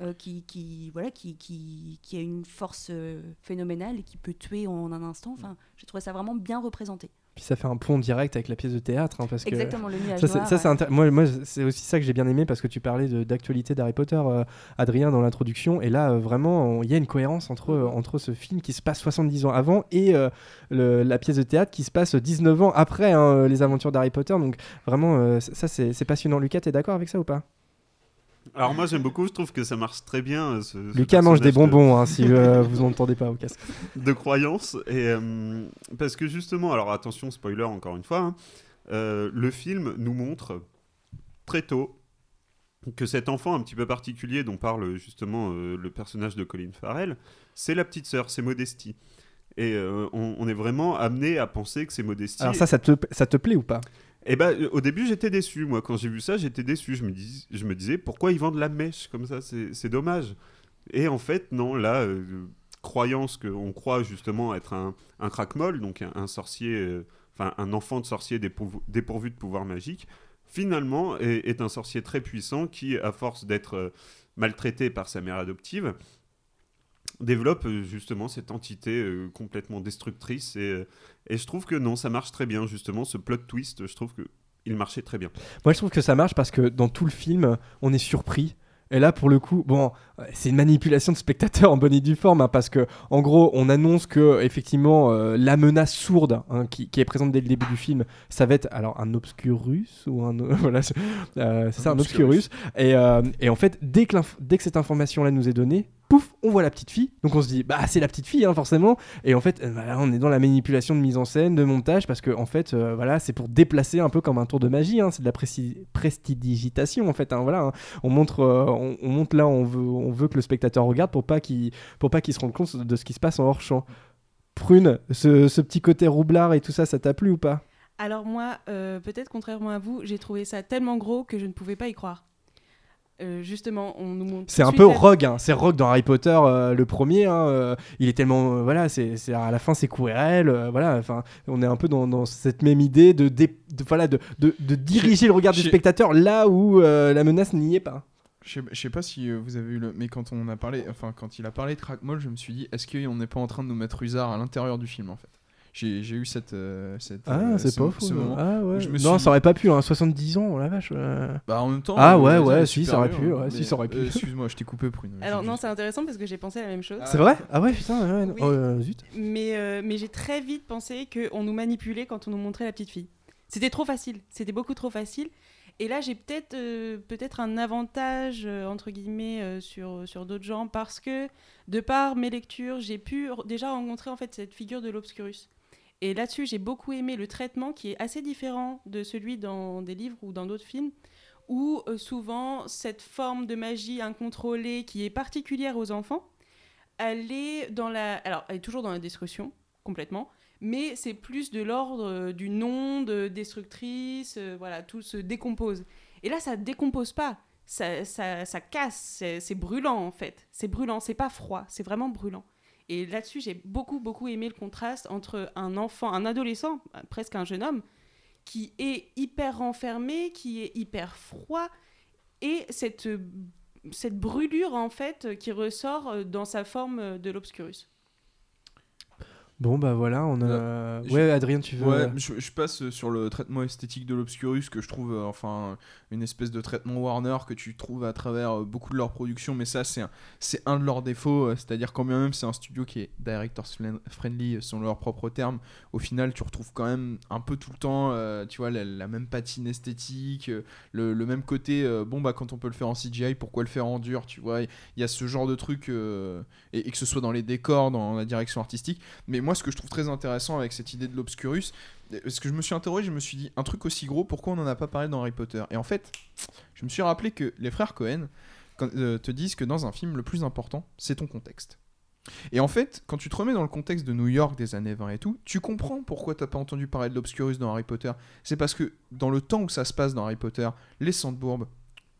euh, qui, qui voilà qui, qui, qui a une force euh, phénoménale et qui peut tuer en un instant. Enfin, j'ai trouvé ça vraiment bien représenté. Puis ça fait un pont direct avec la pièce de théâtre, hein, parce que Exactement, le nuage ça, noir. ça, ouais. moi, moi c'est aussi ça que j'ai bien aimé parce que tu parlais d'actualité d'Harry Potter, euh, Adrien, dans l'introduction. Et là, euh, vraiment, il y a une cohérence entre, euh, entre ce film qui se passe 70 ans avant et le- la pièce de théâtre qui se passe 19 ans après hein, les aventures d'Harry Potter. Donc vraiment, ça, c'est, c'est passionnant. Lucas, t'es d'accord avec ça ou pas? Alors moi j'aime beaucoup, je trouve que ça marche très bien. euh, ce Lucas mange des de- bonbons, hein, si euh, vous n'entendez pas au casque. de croyances. Et, euh, parce que justement, alors attention, spoiler encore une fois, hein, euh, le film nous montre très tôt que cet enfant un petit peu particulier dont parle justement le personnage de Colin Farrell, c'est la petite sœur, c'est Modesty. Et on, on est vraiment amené à penser que c'est Modesty. Alors ça, ça te, ça te plaît ou pas? Et ben, euh, au début, j'étais déçu. Moi, quand j'ai vu ça, j'étais déçu. Je me, disais, pourquoi ils vendent la mèche comme ça? C'est dommage. Et en fait, non, là, euh, croyance qu'on croit justement être un, un donc un, sorcier, euh, enfin un enfant de sorcier dépourvu de pouvoir magique, finalement est, un sorcier très puissant qui, à force d'être maltraité par sa mère adoptive, développe euh, justement cette entité euh, complètement destructrice et, euh, et je trouve que non ça marche très bien justement ce plot twist je trouve que il marchait très bien Moi, je trouve que ça marche parce que dans tout le film, on est surpris. Et là, pour le coup, bon, c'est une manipulation de spectateur en bonne et due forme, hein, parce que, en gros, on annonce que, effectivement, euh, la menace sourde hein, qui, qui est présente dès le début du film, ça va être alors un obscurus ou un, voilà, c'est euh, c'est ça, un obscurus. Et, euh, et en fait, dès que, dès que cette information-là nous est donnée, pouf, on voit la petite fille. Donc on se dit, bah c'est la petite fille, hein, forcément. Et en fait, voilà, on est dans la manipulation de mise en scène, de montage, parce que en fait, euh, voilà, c'est pour déplacer un peu comme un tour de magie. hein, c'est de la presti- prestidigitation, en fait. hein, voilà, on montre, euh, on, on montre là, on veut, on veut que le spectateur regarde pour pas qu'il, pour pas qu'il se rende compte de ce qui se passe en hors champ. Prune, ce, ce petit côté roublard et tout ça, ça t'a plu ou pas? Alors moi, euh, peut-être contrairement à vous, j'ai trouvé ça tellement gros que je ne pouvais pas y croire. Euh, justement, on nous montre. C'est un peu Rogue, hein. c'est Rogue dans Harry Potter, euh, le premier. hein, euh, il est tellement, euh, voilà, c'est à la fin c'est Quirrell, euh, voilà. Enfin, on est un peu dans, dans cette même idée de, dé- de- voilà, de, de, de diriger le regard du spectateur là où euh, la menace n'y est pas. Je sais, je sais pas si euh, vous avez eu le. Mais quand on a parlé. Enfin, quand il a parlé de Crackmall, je me suis dit, est-ce qu'on n'est pas en train de nous mettre Usard à l'intérieur du film, en fait? J'ai eu cette. euh, cette Ah, euh, c'est ce- pas ce fou. moment. Ah ouais. je me Non, suis ça aurait pas pu. Hein, 70 ans, oh la vache. euh. Bah, en même temps. Ah ouais, ouais, si, ça aurait pu, ouais, mais- si, ça aurait pu. euh, Excuse-moi, je t'ai coupé, Prune. Alors non, c'est intéressant parce que j'ai pensé à la même chose. C'est vrai? Ah ouais, putain, ouais, Oui. oh, zut. Mais, euh, mais j'ai très vite pensé qu'on nous manipulait quand on nous montrait la petite fille. C'était trop facile. C'était beaucoup trop facile. Et là, j'ai peut-être euh, peut-être un avantage, euh, entre guillemets, euh, sur, sur d'autres gens, parce que, de par mes lectures, j'ai pu déjà rencontrer en fait cette figure de l'Obscurus. Et là-dessus, j'ai beaucoup aimé le traitement qui est assez différent de celui dans des livres ou dans d'autres films, où souvent cette forme de magie incontrôlée qui est particulière aux enfants, elle est dans la, alors elle est toujours dans la destruction complètement, mais c'est plus de l'ordre euh, d'une onde destructrice, euh, voilà, tout se décompose. Et là, ça décompose pas, ça, ça, ça casse, c'est brûlant en fait, c'est brûlant, c'est pas froid, c'est vraiment brûlant. Et là-dessus, j'ai beaucoup, beaucoup aimé le contraste entre un enfant, un adolescent, presque un jeune homme, qui est hyper renfermé, qui est hyper froid, et cette, cette brûlure, en fait, qui ressort euh, dans sa forme de l'obscurus. Bon, bah voilà, on a. Euh, ouais, Adrien, tu veux. Ouais, je, je passe sur le traitement esthétique de l'Obscurus que je trouve, euh, enfin, une espèce de traitement Warner que tu trouves à travers euh, beaucoup de leurs productions, mais ça, c'est un, c'est un de leurs défauts, c'est-à-dire quand bien même c'est un studio qui est directors friendly selon leurs propres termes, au final, tu retrouves quand même un peu tout le temps, euh, tu vois, la, la même patine esthétique, le, le même côté, euh, bon, bah, quand on peut le faire en CGI, pourquoi le faire en dur, tu vois, il y a ce genre de truc, et, et que ce soit dans les décors, dans la direction artistique, mais moi, ce que je trouve très intéressant avec cette idée de l'Obscurus, euh, parce que je me suis interrogé, je me suis dit, un truc aussi gros, pourquoi on n'en a pas parlé dans Harry Potter? Et en fait, je me suis rappelé que les frères Cohen euh, te disent que dans un film, le plus important, c'est ton contexte. Et en fait, quand tu te remets dans le contexte de New York des années 20 et tout, tu comprends pourquoi t'as pas entendu parler de l'Obscurus dans Harry Potter. C'est parce que dans le temps où ça se passe dans Harry Potter, les Sandbourbes,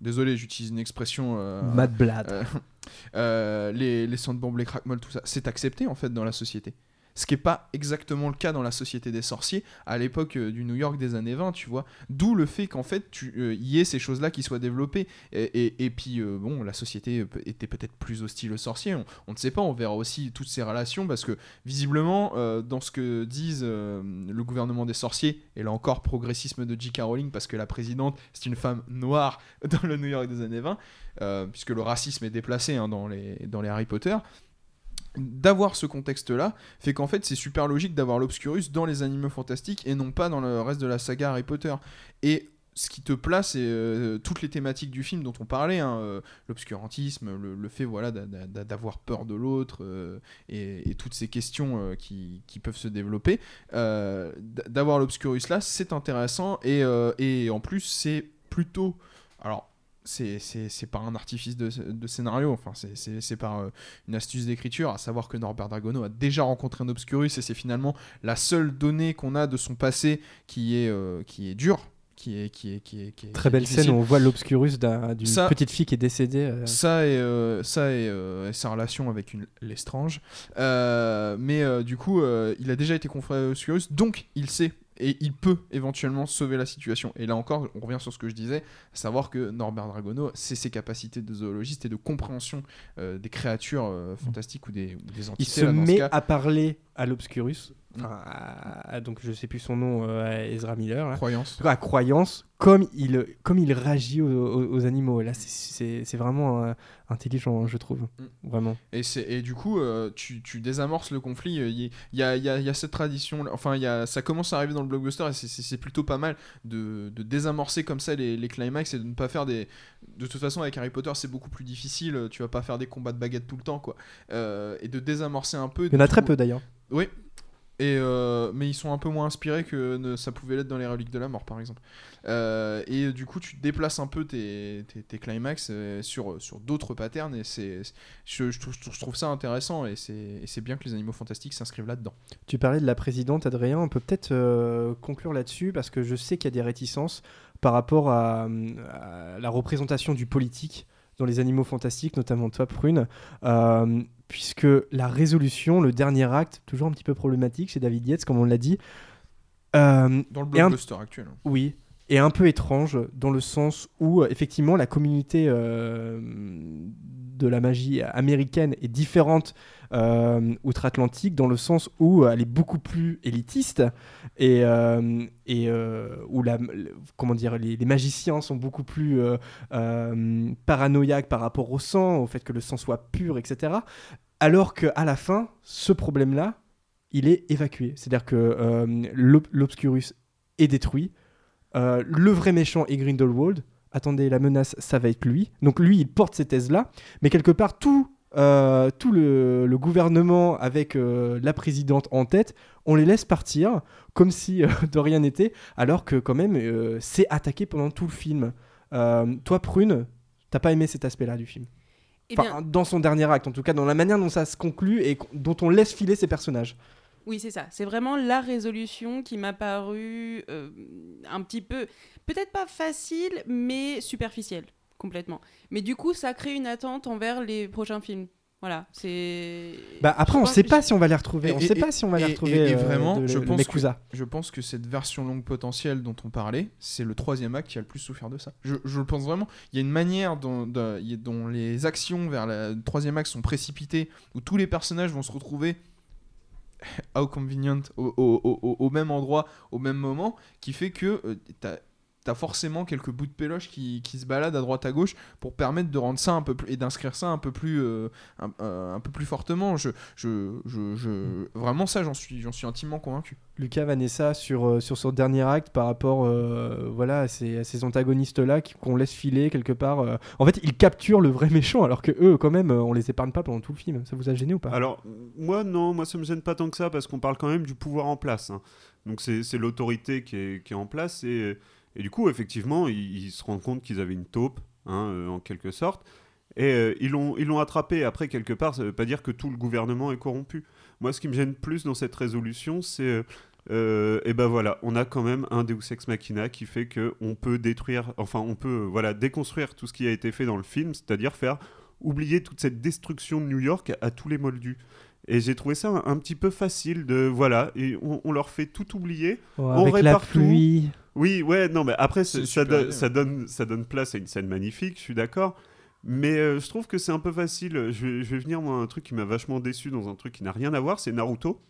désolé, j'utilise une expression... euh, Mad Blad. euh, euh, les, les sandbombes, les crackmolls, tout ça, c'est accepté en fait dans la société. Ce qui n'est pas exactement le cas dans la société des sorciers à l'époque euh, du New York des années 20, tu vois. D'où le fait qu'en fait, tu euh, y ait ces choses-là qui soient développées. Et, puis, euh, bon, la société euh, était peut-être plus hostile aux sorciers. On, ne sait pas, on verra aussi toutes ces relations parce que, visiblement, dans ce que disent le gouvernement des sorciers, et là encore, progressisme de J.K. Rowling, parce que la présidente, c'est une femme noire dans le New York des années 20, euh, puisque le racisme est déplacé hein, dans les Harry Potter, d'avoir ce contexte-là fait qu'en fait c'est super logique d'avoir l'Obscurus dans les animaux fantastiques et non pas dans le reste de la saga Harry Potter. Et ce qui te place, c'est euh, toutes les thématiques du film dont on parlait, hein, euh, l'obscurantisme, le, fait voilà d'a- d'a- d'avoir peur de l'autre euh, et, toutes ces questions qui, peuvent se développer. D'avoir l'Obscurus là, c'est intéressant et, et en plus c'est plutôt... Alors c'est- par un artifice de, de scénario, enfin c'est- par euh, une astuce d'écriture, à savoir que Norbert Dragono a déjà rencontré un Obscurus et c'est finalement la seule donnée qu'on a de son passé qui est, euh, qui est dure, qui est, qui est, qui est, qui est- Très belle scène où on voit l'obscurus d'un- d'une petite fille qui est décédée. euh, Ça et, ça et, et sa relation avec une l'estrange. Mais du coup, il a déjà été confronté à Obscurus, donc il sait et il peut éventuellement sauver la situation. Et là encore, on revient sur ce que je disais, à savoir que Norbert Dragono, c'est ses capacités de zoologiste et de compréhension euh, des créatures euh, fantastiques ou des, ou des il se là, met à parler à l'obscurus. Mm. Enfin, à- à- donc je sais plus son nom, euh, à Ezra Miller. là. croyance. à croyance, comme il, comme il réagit aux, aux- aux animaux. Là, c'est- vraiment euh, intelligent, je trouve. Mm. Vraiment. Et, c'est- et du coup, euh, tu, tu désamorces le conflit. Il y, a, il y a- il y a cette tradition, enfin, il y a, ça commence à arriver dans le blockbuster et c'est- plutôt pas mal de, de désamorcer comme ça les, les climax et de ne pas faire des. De toute façon, avec Harry Potter, c'est beaucoup plus difficile. Tu vas pas faire des combats de baguettes tout le temps, quoi. Euh, et de désamorcer un peu. Il y en a très peu d'ailleurs. Oui. Et euh, mais ils sont un peu moins inspirés que ça pouvait l'être dans les reliques de la mort, par exemple. Euh, et du coup, tu déplaces un peu tes, tes, climax euh, sur, sur d'autres patterns. Et c'est, je, trouve, ça intéressant. Et c'est, bien que les animaux fantastiques s'inscrivent là-dedans. Tu parlais de la présidente, Adrien. On peut peut-être euh, conclure là-dessus parce que je sais qu'il y a des réticences par rapport à la représentation du politique dans les animaux fantastiques, notamment toi, Prune. Euh, puisque la résolution, le dernier acte, toujours un petit peu problématique chez David Yates, comme on l'a dit. euh, Dans le un- blockbuster actuel. hein. Oui, et un peu étrange dans le sens où euh, effectivement la communauté euh, de la magie américaine est différente euh, outre-Atlantique dans le sens où elle est beaucoup plus élitiste et, et où la, comment dire, les, les magiciens sont beaucoup plus paranoïaques par rapport au sang, au fait que le sang soit pur, etc. Alors qu'à la fin, ce problème-là, il est évacué. C'est-à-dire que l'ob- l'Obscurus est détruit. Euh, le vrai méchant est Grindelwald. Attendez, la menace, ça va être lui. Donc lui, il porte ces thèses-là. Mais quelque part, tout, euh, tout le, le gouvernement avec euh, la présidente en tête, on les laisse partir comme si de rien n'était, alors que quand même, c'est attaqué pendant tout le film. Toi, Prune, t'as pas aimé cet aspect-là du film? Eh Enfin, dans son dernier acte, en tout cas, dans la manière dont ça se conclut et dont on laisse filer ces personnages. Oui, c'est ça. C'est vraiment la résolution qui m'a paru euh, un petit peu, peut-être pas facile, mais superficielle, complètement. Mais du coup, ça crée une attente envers les prochains films. Voilà, c'est. Bah après, on pense sait pas si on va les retrouver. Et- on et- sait pas si on va les et- retrouver. et- et euh, vraiment, de- je pense que-. Je pense que cette version longue potentielle dont on parlait, c'est le troisième acte qui a le plus souffert de ça. Je, je le pense vraiment. Il y a une manière dont, dont les actions vers la- le troisième acte sont précipitées, où tous les personnages vont se retrouver how convenient au, même endroit, au même moment, qui fait que euh, forcément quelques bouts de péloche qui, qui se baladent à droite à gauche pour permettre de rendre ça un peu plus et d'inscrire ça un peu plus euh, un, un- un peu plus fortement je, je, je, je- vraiment ça j'en suis j'en suis intimement convaincu Lucas Vanessa sur, euh, sur son dernier acte par rapport euh, voilà, à ces, à ces antagonistes-là qui- qu'on laisse filer quelque part. euh. En fait, ils capturent le vrai méchant alors que eux, quand même, euh, on les épargne pas pendant tout le film. Ça vous a gêné ou pas? Alors, moi, non, moi, ça me gêne pas tant que ça parce qu'on parle quand même du pouvoir en place. hein. Donc, c'est c'est l'autorité qui est, qui est en place. Et, et du coup, effectivement, ils, ils se rendent compte qu'ils avaient une taupe, hein, euh, en quelque sorte. Et euh, ils l'ont ils l'ont attrapé. Après, quelque part, ça veut pas dire que tout le gouvernement est corrompu. Moi, ce qui me gêne plus dans cette résolution, c'est. euh, euh, et ben voilà, on a quand même un Deus Ex Machina qui fait que on peut détruire, enfin on peut euh, voilà déconstruire tout ce qui a été fait dans le film, c'est-à-dire faire oublier toute cette destruction de New York à, à tous les moldus. Et j'ai trouvé ça un, un petit peu facile de voilà, et on, on leur fait tout oublier. Ouais, on Avec la répare tout. Oui, ouais, non, mais après ça, donne- ça donne ça donne place à une scène magnifique, je suis d'accord. Mais euh, je trouve que c'est un peu facile. Je vais, je vais venir moi un truc qui m'a vachement déçu dans un truc qui n'a rien à voir, c'est Naruto.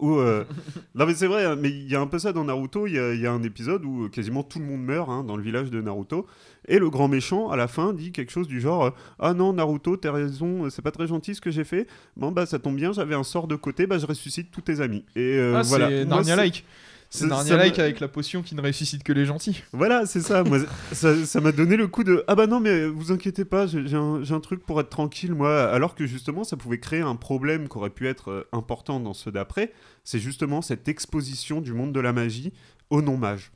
Où, euh, non mais c'est vrai, hein, mais il y a un peu ça dans Naruto. Il y, a- il y a un épisode où euh, quasiment tout le monde meurt hein, dans le village de Naruto, et le grand méchant à la fin dit quelque chose du genre ah non Naruto t'as raison, c'est pas très gentil ce que j'ai fait. Bon bah ça tombe bien, j'avais un sort de côté, bah je ressuscite tous tes amis. Et euh, ah, voilà. c'est Narnia-like c'est Narnia-like me- avec la potion qui ne ressuscite que les gentils Voilà, c'est ça. Moi, ça m'a donné le coup de ah bah non mais vous inquiétez pas, j'ai un, truc pour être tranquille moi. Alors que justement ça pouvait créer un problème qui aurait pu être euh, important dans ceux d'après. C'est justement cette exposition du monde de la magie au non mage.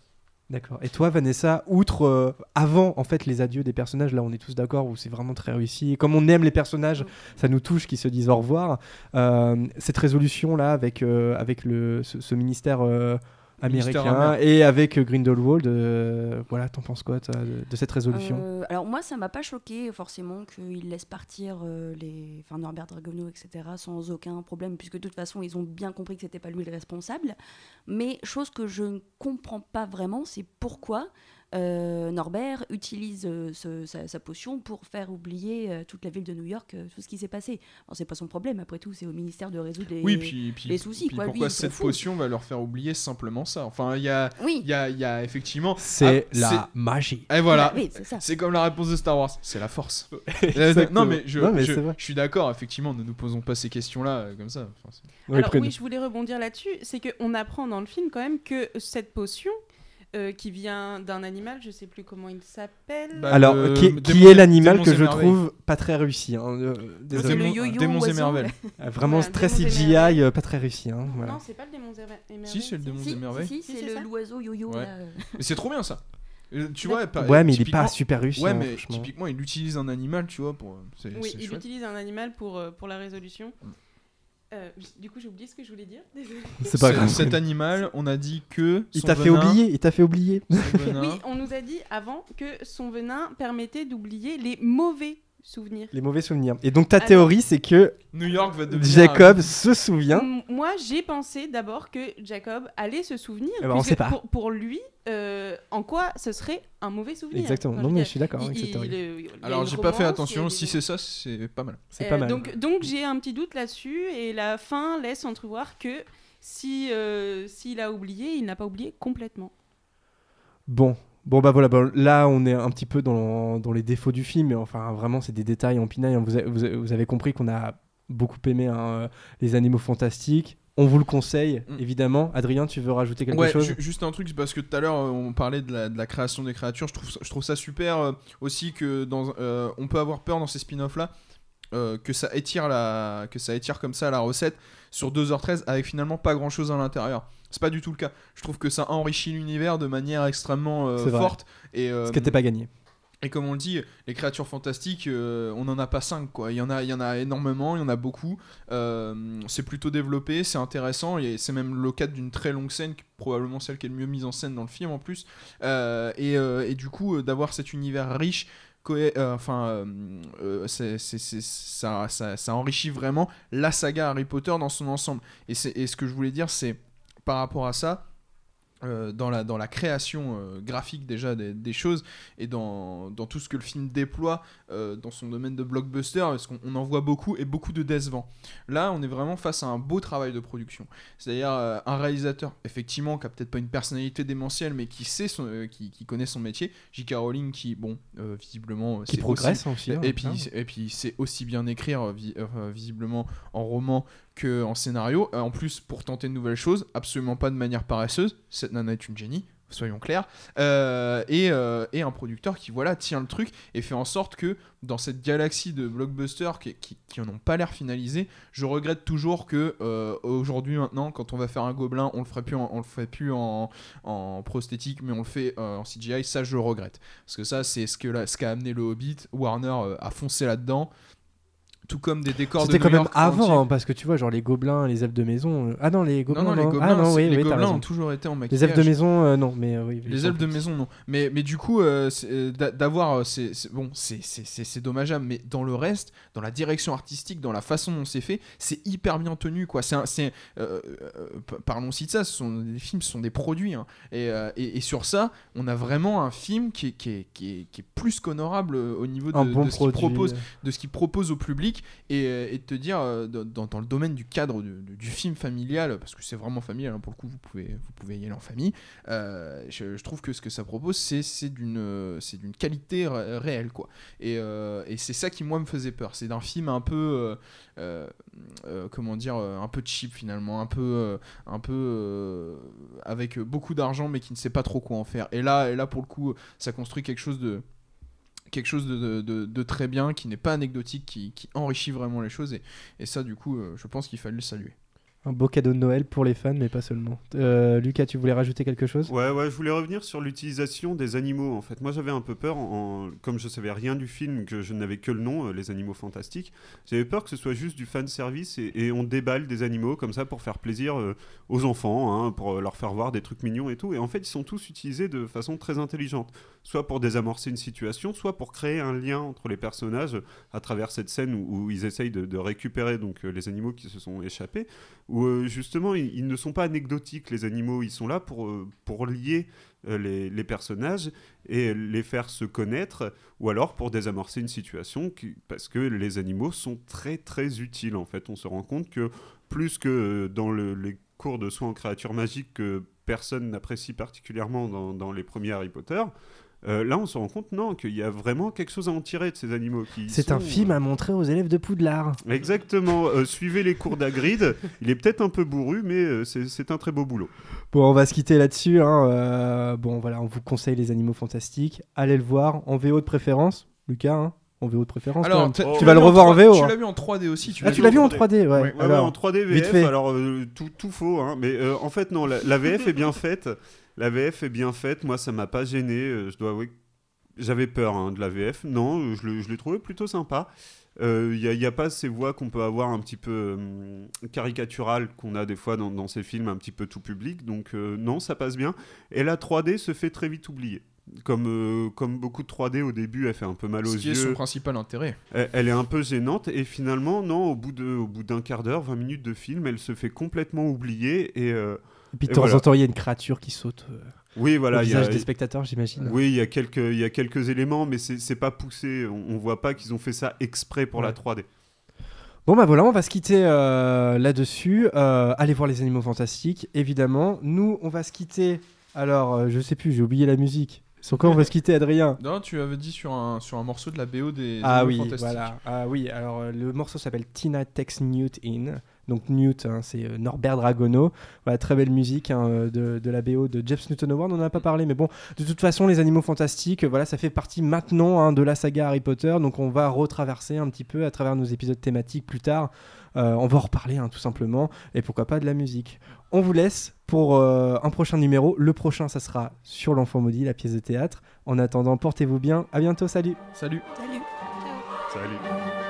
D'accord. Et toi, Vanessa, outre euh, avant en fait les adieux des personnages, là on est tous d'accord où c'est vraiment très réussi. Et comme on aime les personnages, ça nous touche qu'ils se disent au revoir. Euh, cette résolution là avec euh, avec le ce, ce ministère euh, Ministère américain et avec euh, Grindelwald, euh, voilà, t'en penses quoi toi, de, de cette résolution? Euh, alors moi, ça m'a pas choqué forcément qu'il laisse partir euh, les, enfin Norbert Dragono, etc. sans aucun problème, puisque de toute façon, ils ont bien compris que c'était pas lui le responsable. Mais chose que je ne comprends pas vraiment, c'est pourquoi euh, Norbert utilise euh, ce- sa, sa potion pour faire oublier euh, toute la ville de New York euh, tout ce qui s'est passé. Alors c'est pas son problème, après tout, c'est au ministère de résoudre les. oui puis, puis, les soucis, puis quoi, lui, pourquoi cette potion va leur faire oublier simplement ça? Enfin il y a Oui. il y a, il y a effectivement C'est Ah, la magie. et voilà oui, c'est comme la réponse de Star Wars, c'est la force. Non mais je, Non, mais je- c'est vrai. je suis d'accord, effectivement, ne nous posons pas ces questions-là euh, comme ça. Enfin, Alors oui, je voulais rebondir là-dessus, c'est qu'on apprend dans le film quand même que cette potion euh, qui vient d'un animal, je sais plus comment il s'appelle. Bah, Alors, qui, Démons est et- l'animal que et je trouve pas très réussi. hein, euh, désolé. C'est le Démons- yo-yo Démons et merveilles. Euh, Vraiment Voilà, très et CGI, euh, pas très réussi. hein, voilà. Non, c'est pas le démon et merveilles. Si, c'est le démon Si, des merveilles. si, Si, c'est l'oiseau yo-yo. Ouais. euh. Mais c'est trop bien ça. Tu vois, par- Ouais, mais il est pas super réussi. Ouais, hein, mais typiquement, il utilise un animal, tu vois, pour. Oui, il chouette. utilise un animal pour, pour la résolution. Euh, du coup, j'ai oublié ce que je voulais dire. Désolée. C'est pas grave. Cet animal, on a dit que. Il son t'a fait venin- oublier. Il t'a fait oublier. son venin- Oui, on nous a dit avant que son venin permettait d'oublier les mauvais souvenirs. Les mauvais souvenirs. Et donc ta Alors- théorie, c'est que New York va devenir. Jacob se souvient. Moi, j'ai pensé d'abord que Jacob allait se souvenir. Eh ben, on sait pas. Pour, pour lui, euh, en quoi ce serait un mauvais souvenir Exactement. Enfin, Non, mais dire, je suis d'accord avec cette théorie. il- il Alors, j'ai pas fait attention. Si c'est ça, c'est pas mal. C'est Euh, pas mal. Donc, donc j'ai un petit doute là-dessus et la fin laisse entrevoir que si euh, s'il a oublié, il n'a pas oublié complètement. Bon. Bon bah voilà, bon, là on est un petit peu dans, dans les défauts du film, mais enfin vraiment c'est des détails en pinaille. Vous, avez, vous vous avez compris qu'on a beaucoup aimé hein, euh, les animaux fantastiques, On vous le conseille, Mm. évidemment. Adrien, tu veux rajouter quelque Ouais, chose ju- juste un truc, c'est parce que tout à l'heure euh, on parlait de la, de la création des créatures. Je trouve, ça- je trouve ça super euh, aussi que dans, euh, on peut avoir peur dans ces spin-offs là euh, que ça étire la, que ça étire comme ça la recette sur 2h13 avec finalement pas grand chose à l'intérieur. C'est pas du tout le cas. Je trouve que ça enrichit l'univers de manière extrêmement euh, forte et euh, Ce qui n'était pas gagné. et comme on le dit, les créatures fantastiques, euh, on n'en a pas 5 quoi. Il y en a, il y en a énormément, il y en a beaucoup. Euh, c'est plutôt développé, c'est intéressant. Et c'est même le cadre d'une très longue scène, qui est probablement celle qui est le mieux mise en scène dans le film en plus. Euh, et, et du coup, d'avoir cet univers riche. enfin, c'est- c'est- c'est- ça, ça, ça enrichit vraiment la saga Harry Potter dans son ensemble. Et, et ce que je voulais dire, c'est par rapport à ça, euh, dans, la, dans la création euh, graphique déjà des, des choses et dans, dans tout ce que le film déploie euh, dans son domaine de blockbuster, parce qu'on on en voit beaucoup et beaucoup de décevants. Là, on est vraiment face à un beau travail de production. C'est-à-dire un réalisateur, effectivement, qui a peut-être pas une personnalité démentielle, mais qui sait son, qui, qui connaît son métier. J.K. Rowling, qui, bon, visiblement, Qui c'est progresse aussi- hein, et puis, et puis c'est aussi bien écrire vi- visiblement en roman que en scénario. Euh, en plus, pour tenter de nouvelles choses, absolument pas de manière paresseuse. Cette nana est une génie, soyons clairs. Euh, et, euh, et un producteur qui voilà tient le truc et fait en sorte que dans cette galaxie de blockbusters qui, qui, qui en ont pas l'air finalisés, je regrette toujours que aujourd'hui maintenant, quand on va faire un gobelin, on le ferait plus, en- fait plus en, prosthétique, mais on le fait en CGI. Ça, je regrette parce que ça, c'est ce que ce qu'a amené le Hobbit. Warner a foncé là-dedans. Tout comme des décors de C'était quand New même York avant, hein, parce que tu vois, genre les gobelins, les elfes de maison. euh, Ah non, les gobelins. non, les gobelins, ah non, oui, les oui, t'as gobelins raison. ont toujours été en Les maquillage. elfes de maison, euh, non, mais euh, oui. Les elfes de maison, non. Mais, mais du coup, euh, c'est- euh, d'a- d'avoir. euh, c'est c'est- bon, c'est- c'est c'est- c'est dommageable, mais dans le reste, dans la direction artistique, dans la façon dont c'est fait, c'est hyper bien tenu, quoi. C'est un- c'est, euh, euh, p- parlons aussi de ça, ce sont des films, ce sont des produits. hein. Et, euh, et, et sur ça, on a vraiment un film qui est, qui est, qui est, qui est plus qu'honorable euh, au niveau de, Un bon de ce qu'il produit. propose de ce qu'il propose au public et, euh, et de te dire euh, dans, le domaine du cadre du, film familial parce que c'est vraiment familial hein, pour le coup vous pouvez vous pouvez y aller en famille euh, je, trouve que ce que ça propose c'est d'une qualité ré- réelle quoi. Et, c'est ça qui moi me faisait peur. C'est d'un film un peu comment dire un peu cheap finalement un peu un peu avec beaucoup d'argent mais qui ne sait pas trop quoi en faire. Et là et là pour le coup ça construit quelque chose de quelque chose de, très bien, qui n'est pas anecdotique, qui, enrichit vraiment les choses. Et, et ça, du coup, euh, je pense qu'il fallait le saluer. Un beau cadeau de Noël pour les fans, mais pas seulement. Euh, Lucas, tu voulais rajouter quelque chose? Ouais, ouais, je voulais revenir sur l'utilisation des animaux. En fait, moi, j'avais un peu peur, comme je savais rien du film, que je n'avais que le nom, euh, les animaux fantastiques. J'avais peur que ce soit juste du fan service et, on déballe des animaux comme ça pour faire plaisir euh, aux enfants, hein, pour leur faire voir des trucs mignons et tout. Et en fait, ils sont tous utilisés de façon très intelligente, soit pour désamorcer une situation, soit pour créer un lien entre les personnages à travers cette scène où, ils essayent de, de récupérer donc les animaux qui se sont échappés où euh, justement ils, ne sont pas anecdotiques les animaux, ils sont là pour, euh, pour lier euh, les, personnages et les faire se connaître ou alors pour désamorcer une situation parce que les animaux sont très très utiles en fait. On se rend compte que plus que dans le- les cours de soins en créatures magiques que personne n'apprécie particulièrement dans les premiers Harry Potter, euh, là on se rend compte non qu'il y a vraiment quelque chose à en tirer de ces animaux qui C'est sont, un film à montrer aux élèves de Poudlard. Exactement. Euh, suivez les cours d'Agrid. Il est peut-être un peu bourru, mais euh, c'est un très beau boulot. Bon, on va se quitter là-dessus. hein. Euh, bon, voilà, on vous conseille les animaux fantastiques. Allez le voir en VO de préférence. Lucas, hein, en VO de préférence. tu tu vas le revoir en 3 VO. Tu hein. l'as vu en 3D aussi. Tu Ah, l'as tu vu l'as vu en en 3D, ouais. Ouais, Ouais, ouais, Alors, en 3D vite VF, fait. alors euh, tout, tout faux, hein, mais euh, en fait non, la, la VF est bien faite. La VF est bien faite, moi ça m'a pas gêné, euh, je dois avouer que j'avais peur hein, de la VF. Non, euh, je l'ai trouvé plutôt sympa. Il n'y a, pas ces voix qu'on peut avoir un petit peu hum, caricaturales qu'on a des fois dans, dans ces films un petit peu tout public, donc euh, non, ça passe bien. Et la 3D se fait très vite oublier. Comme, euh, comme beaucoup de 3D au début, elle fait un peu mal aux Ce qui yeux. est son principal intérêt. Elle, elle est un peu gênante et finalement, non, au bout de, au bout d'un quart d'heure, 20 minutes de film, elle se fait complètement oublier et euh, Et puis de temps voilà. en temps, il y a une créature qui saute euh, oui, voilà, au il y a, visage des spectateurs, j'imagine. oui, il y a quelques, il y a quelques éléments, mais c'est c'est pas poussé. On, on voit pas qu'ils ont fait ça exprès pour la Ouais. 3D. Bon bah voilà, on va se quitter euh, là-dessus. Euh, allez voir les animaux fantastiques, évidemment. Nous, on va se quitter. Alors, euh, je sais plus, j'ai oublié la musique. Sur quoi on va se quitter, Adrien? Non, tu avais dit sur un, sur un morceau de la BO des Ah Animaux oui, Fantastiques. voilà. Ah oui, alors euh, le morceau s'appelle Tina Takes Newt In. Donc Newt, hein, c'est euh, Norbert Dragono. Voilà, très belle musique hein, euh, de, de la BO de Jeff Newton Howard. On n'en a pas parlé, mais bon, de toute façon, les animaux fantastiques, voilà, ça fait partie maintenant hein, de la saga Harry Potter. Donc on va retraverser un petit peu à travers nos épisodes thématiques plus tard. Euh, on va en reparler hein, tout simplement, et pourquoi pas de la musique. On vous laisse pour euh, un prochain numéro. Le prochain, ça sera sur l'enfant maudit, la pièce de théâtre. En attendant, portez-vous bien. À bientôt, salut. Salut. Salut. Salut.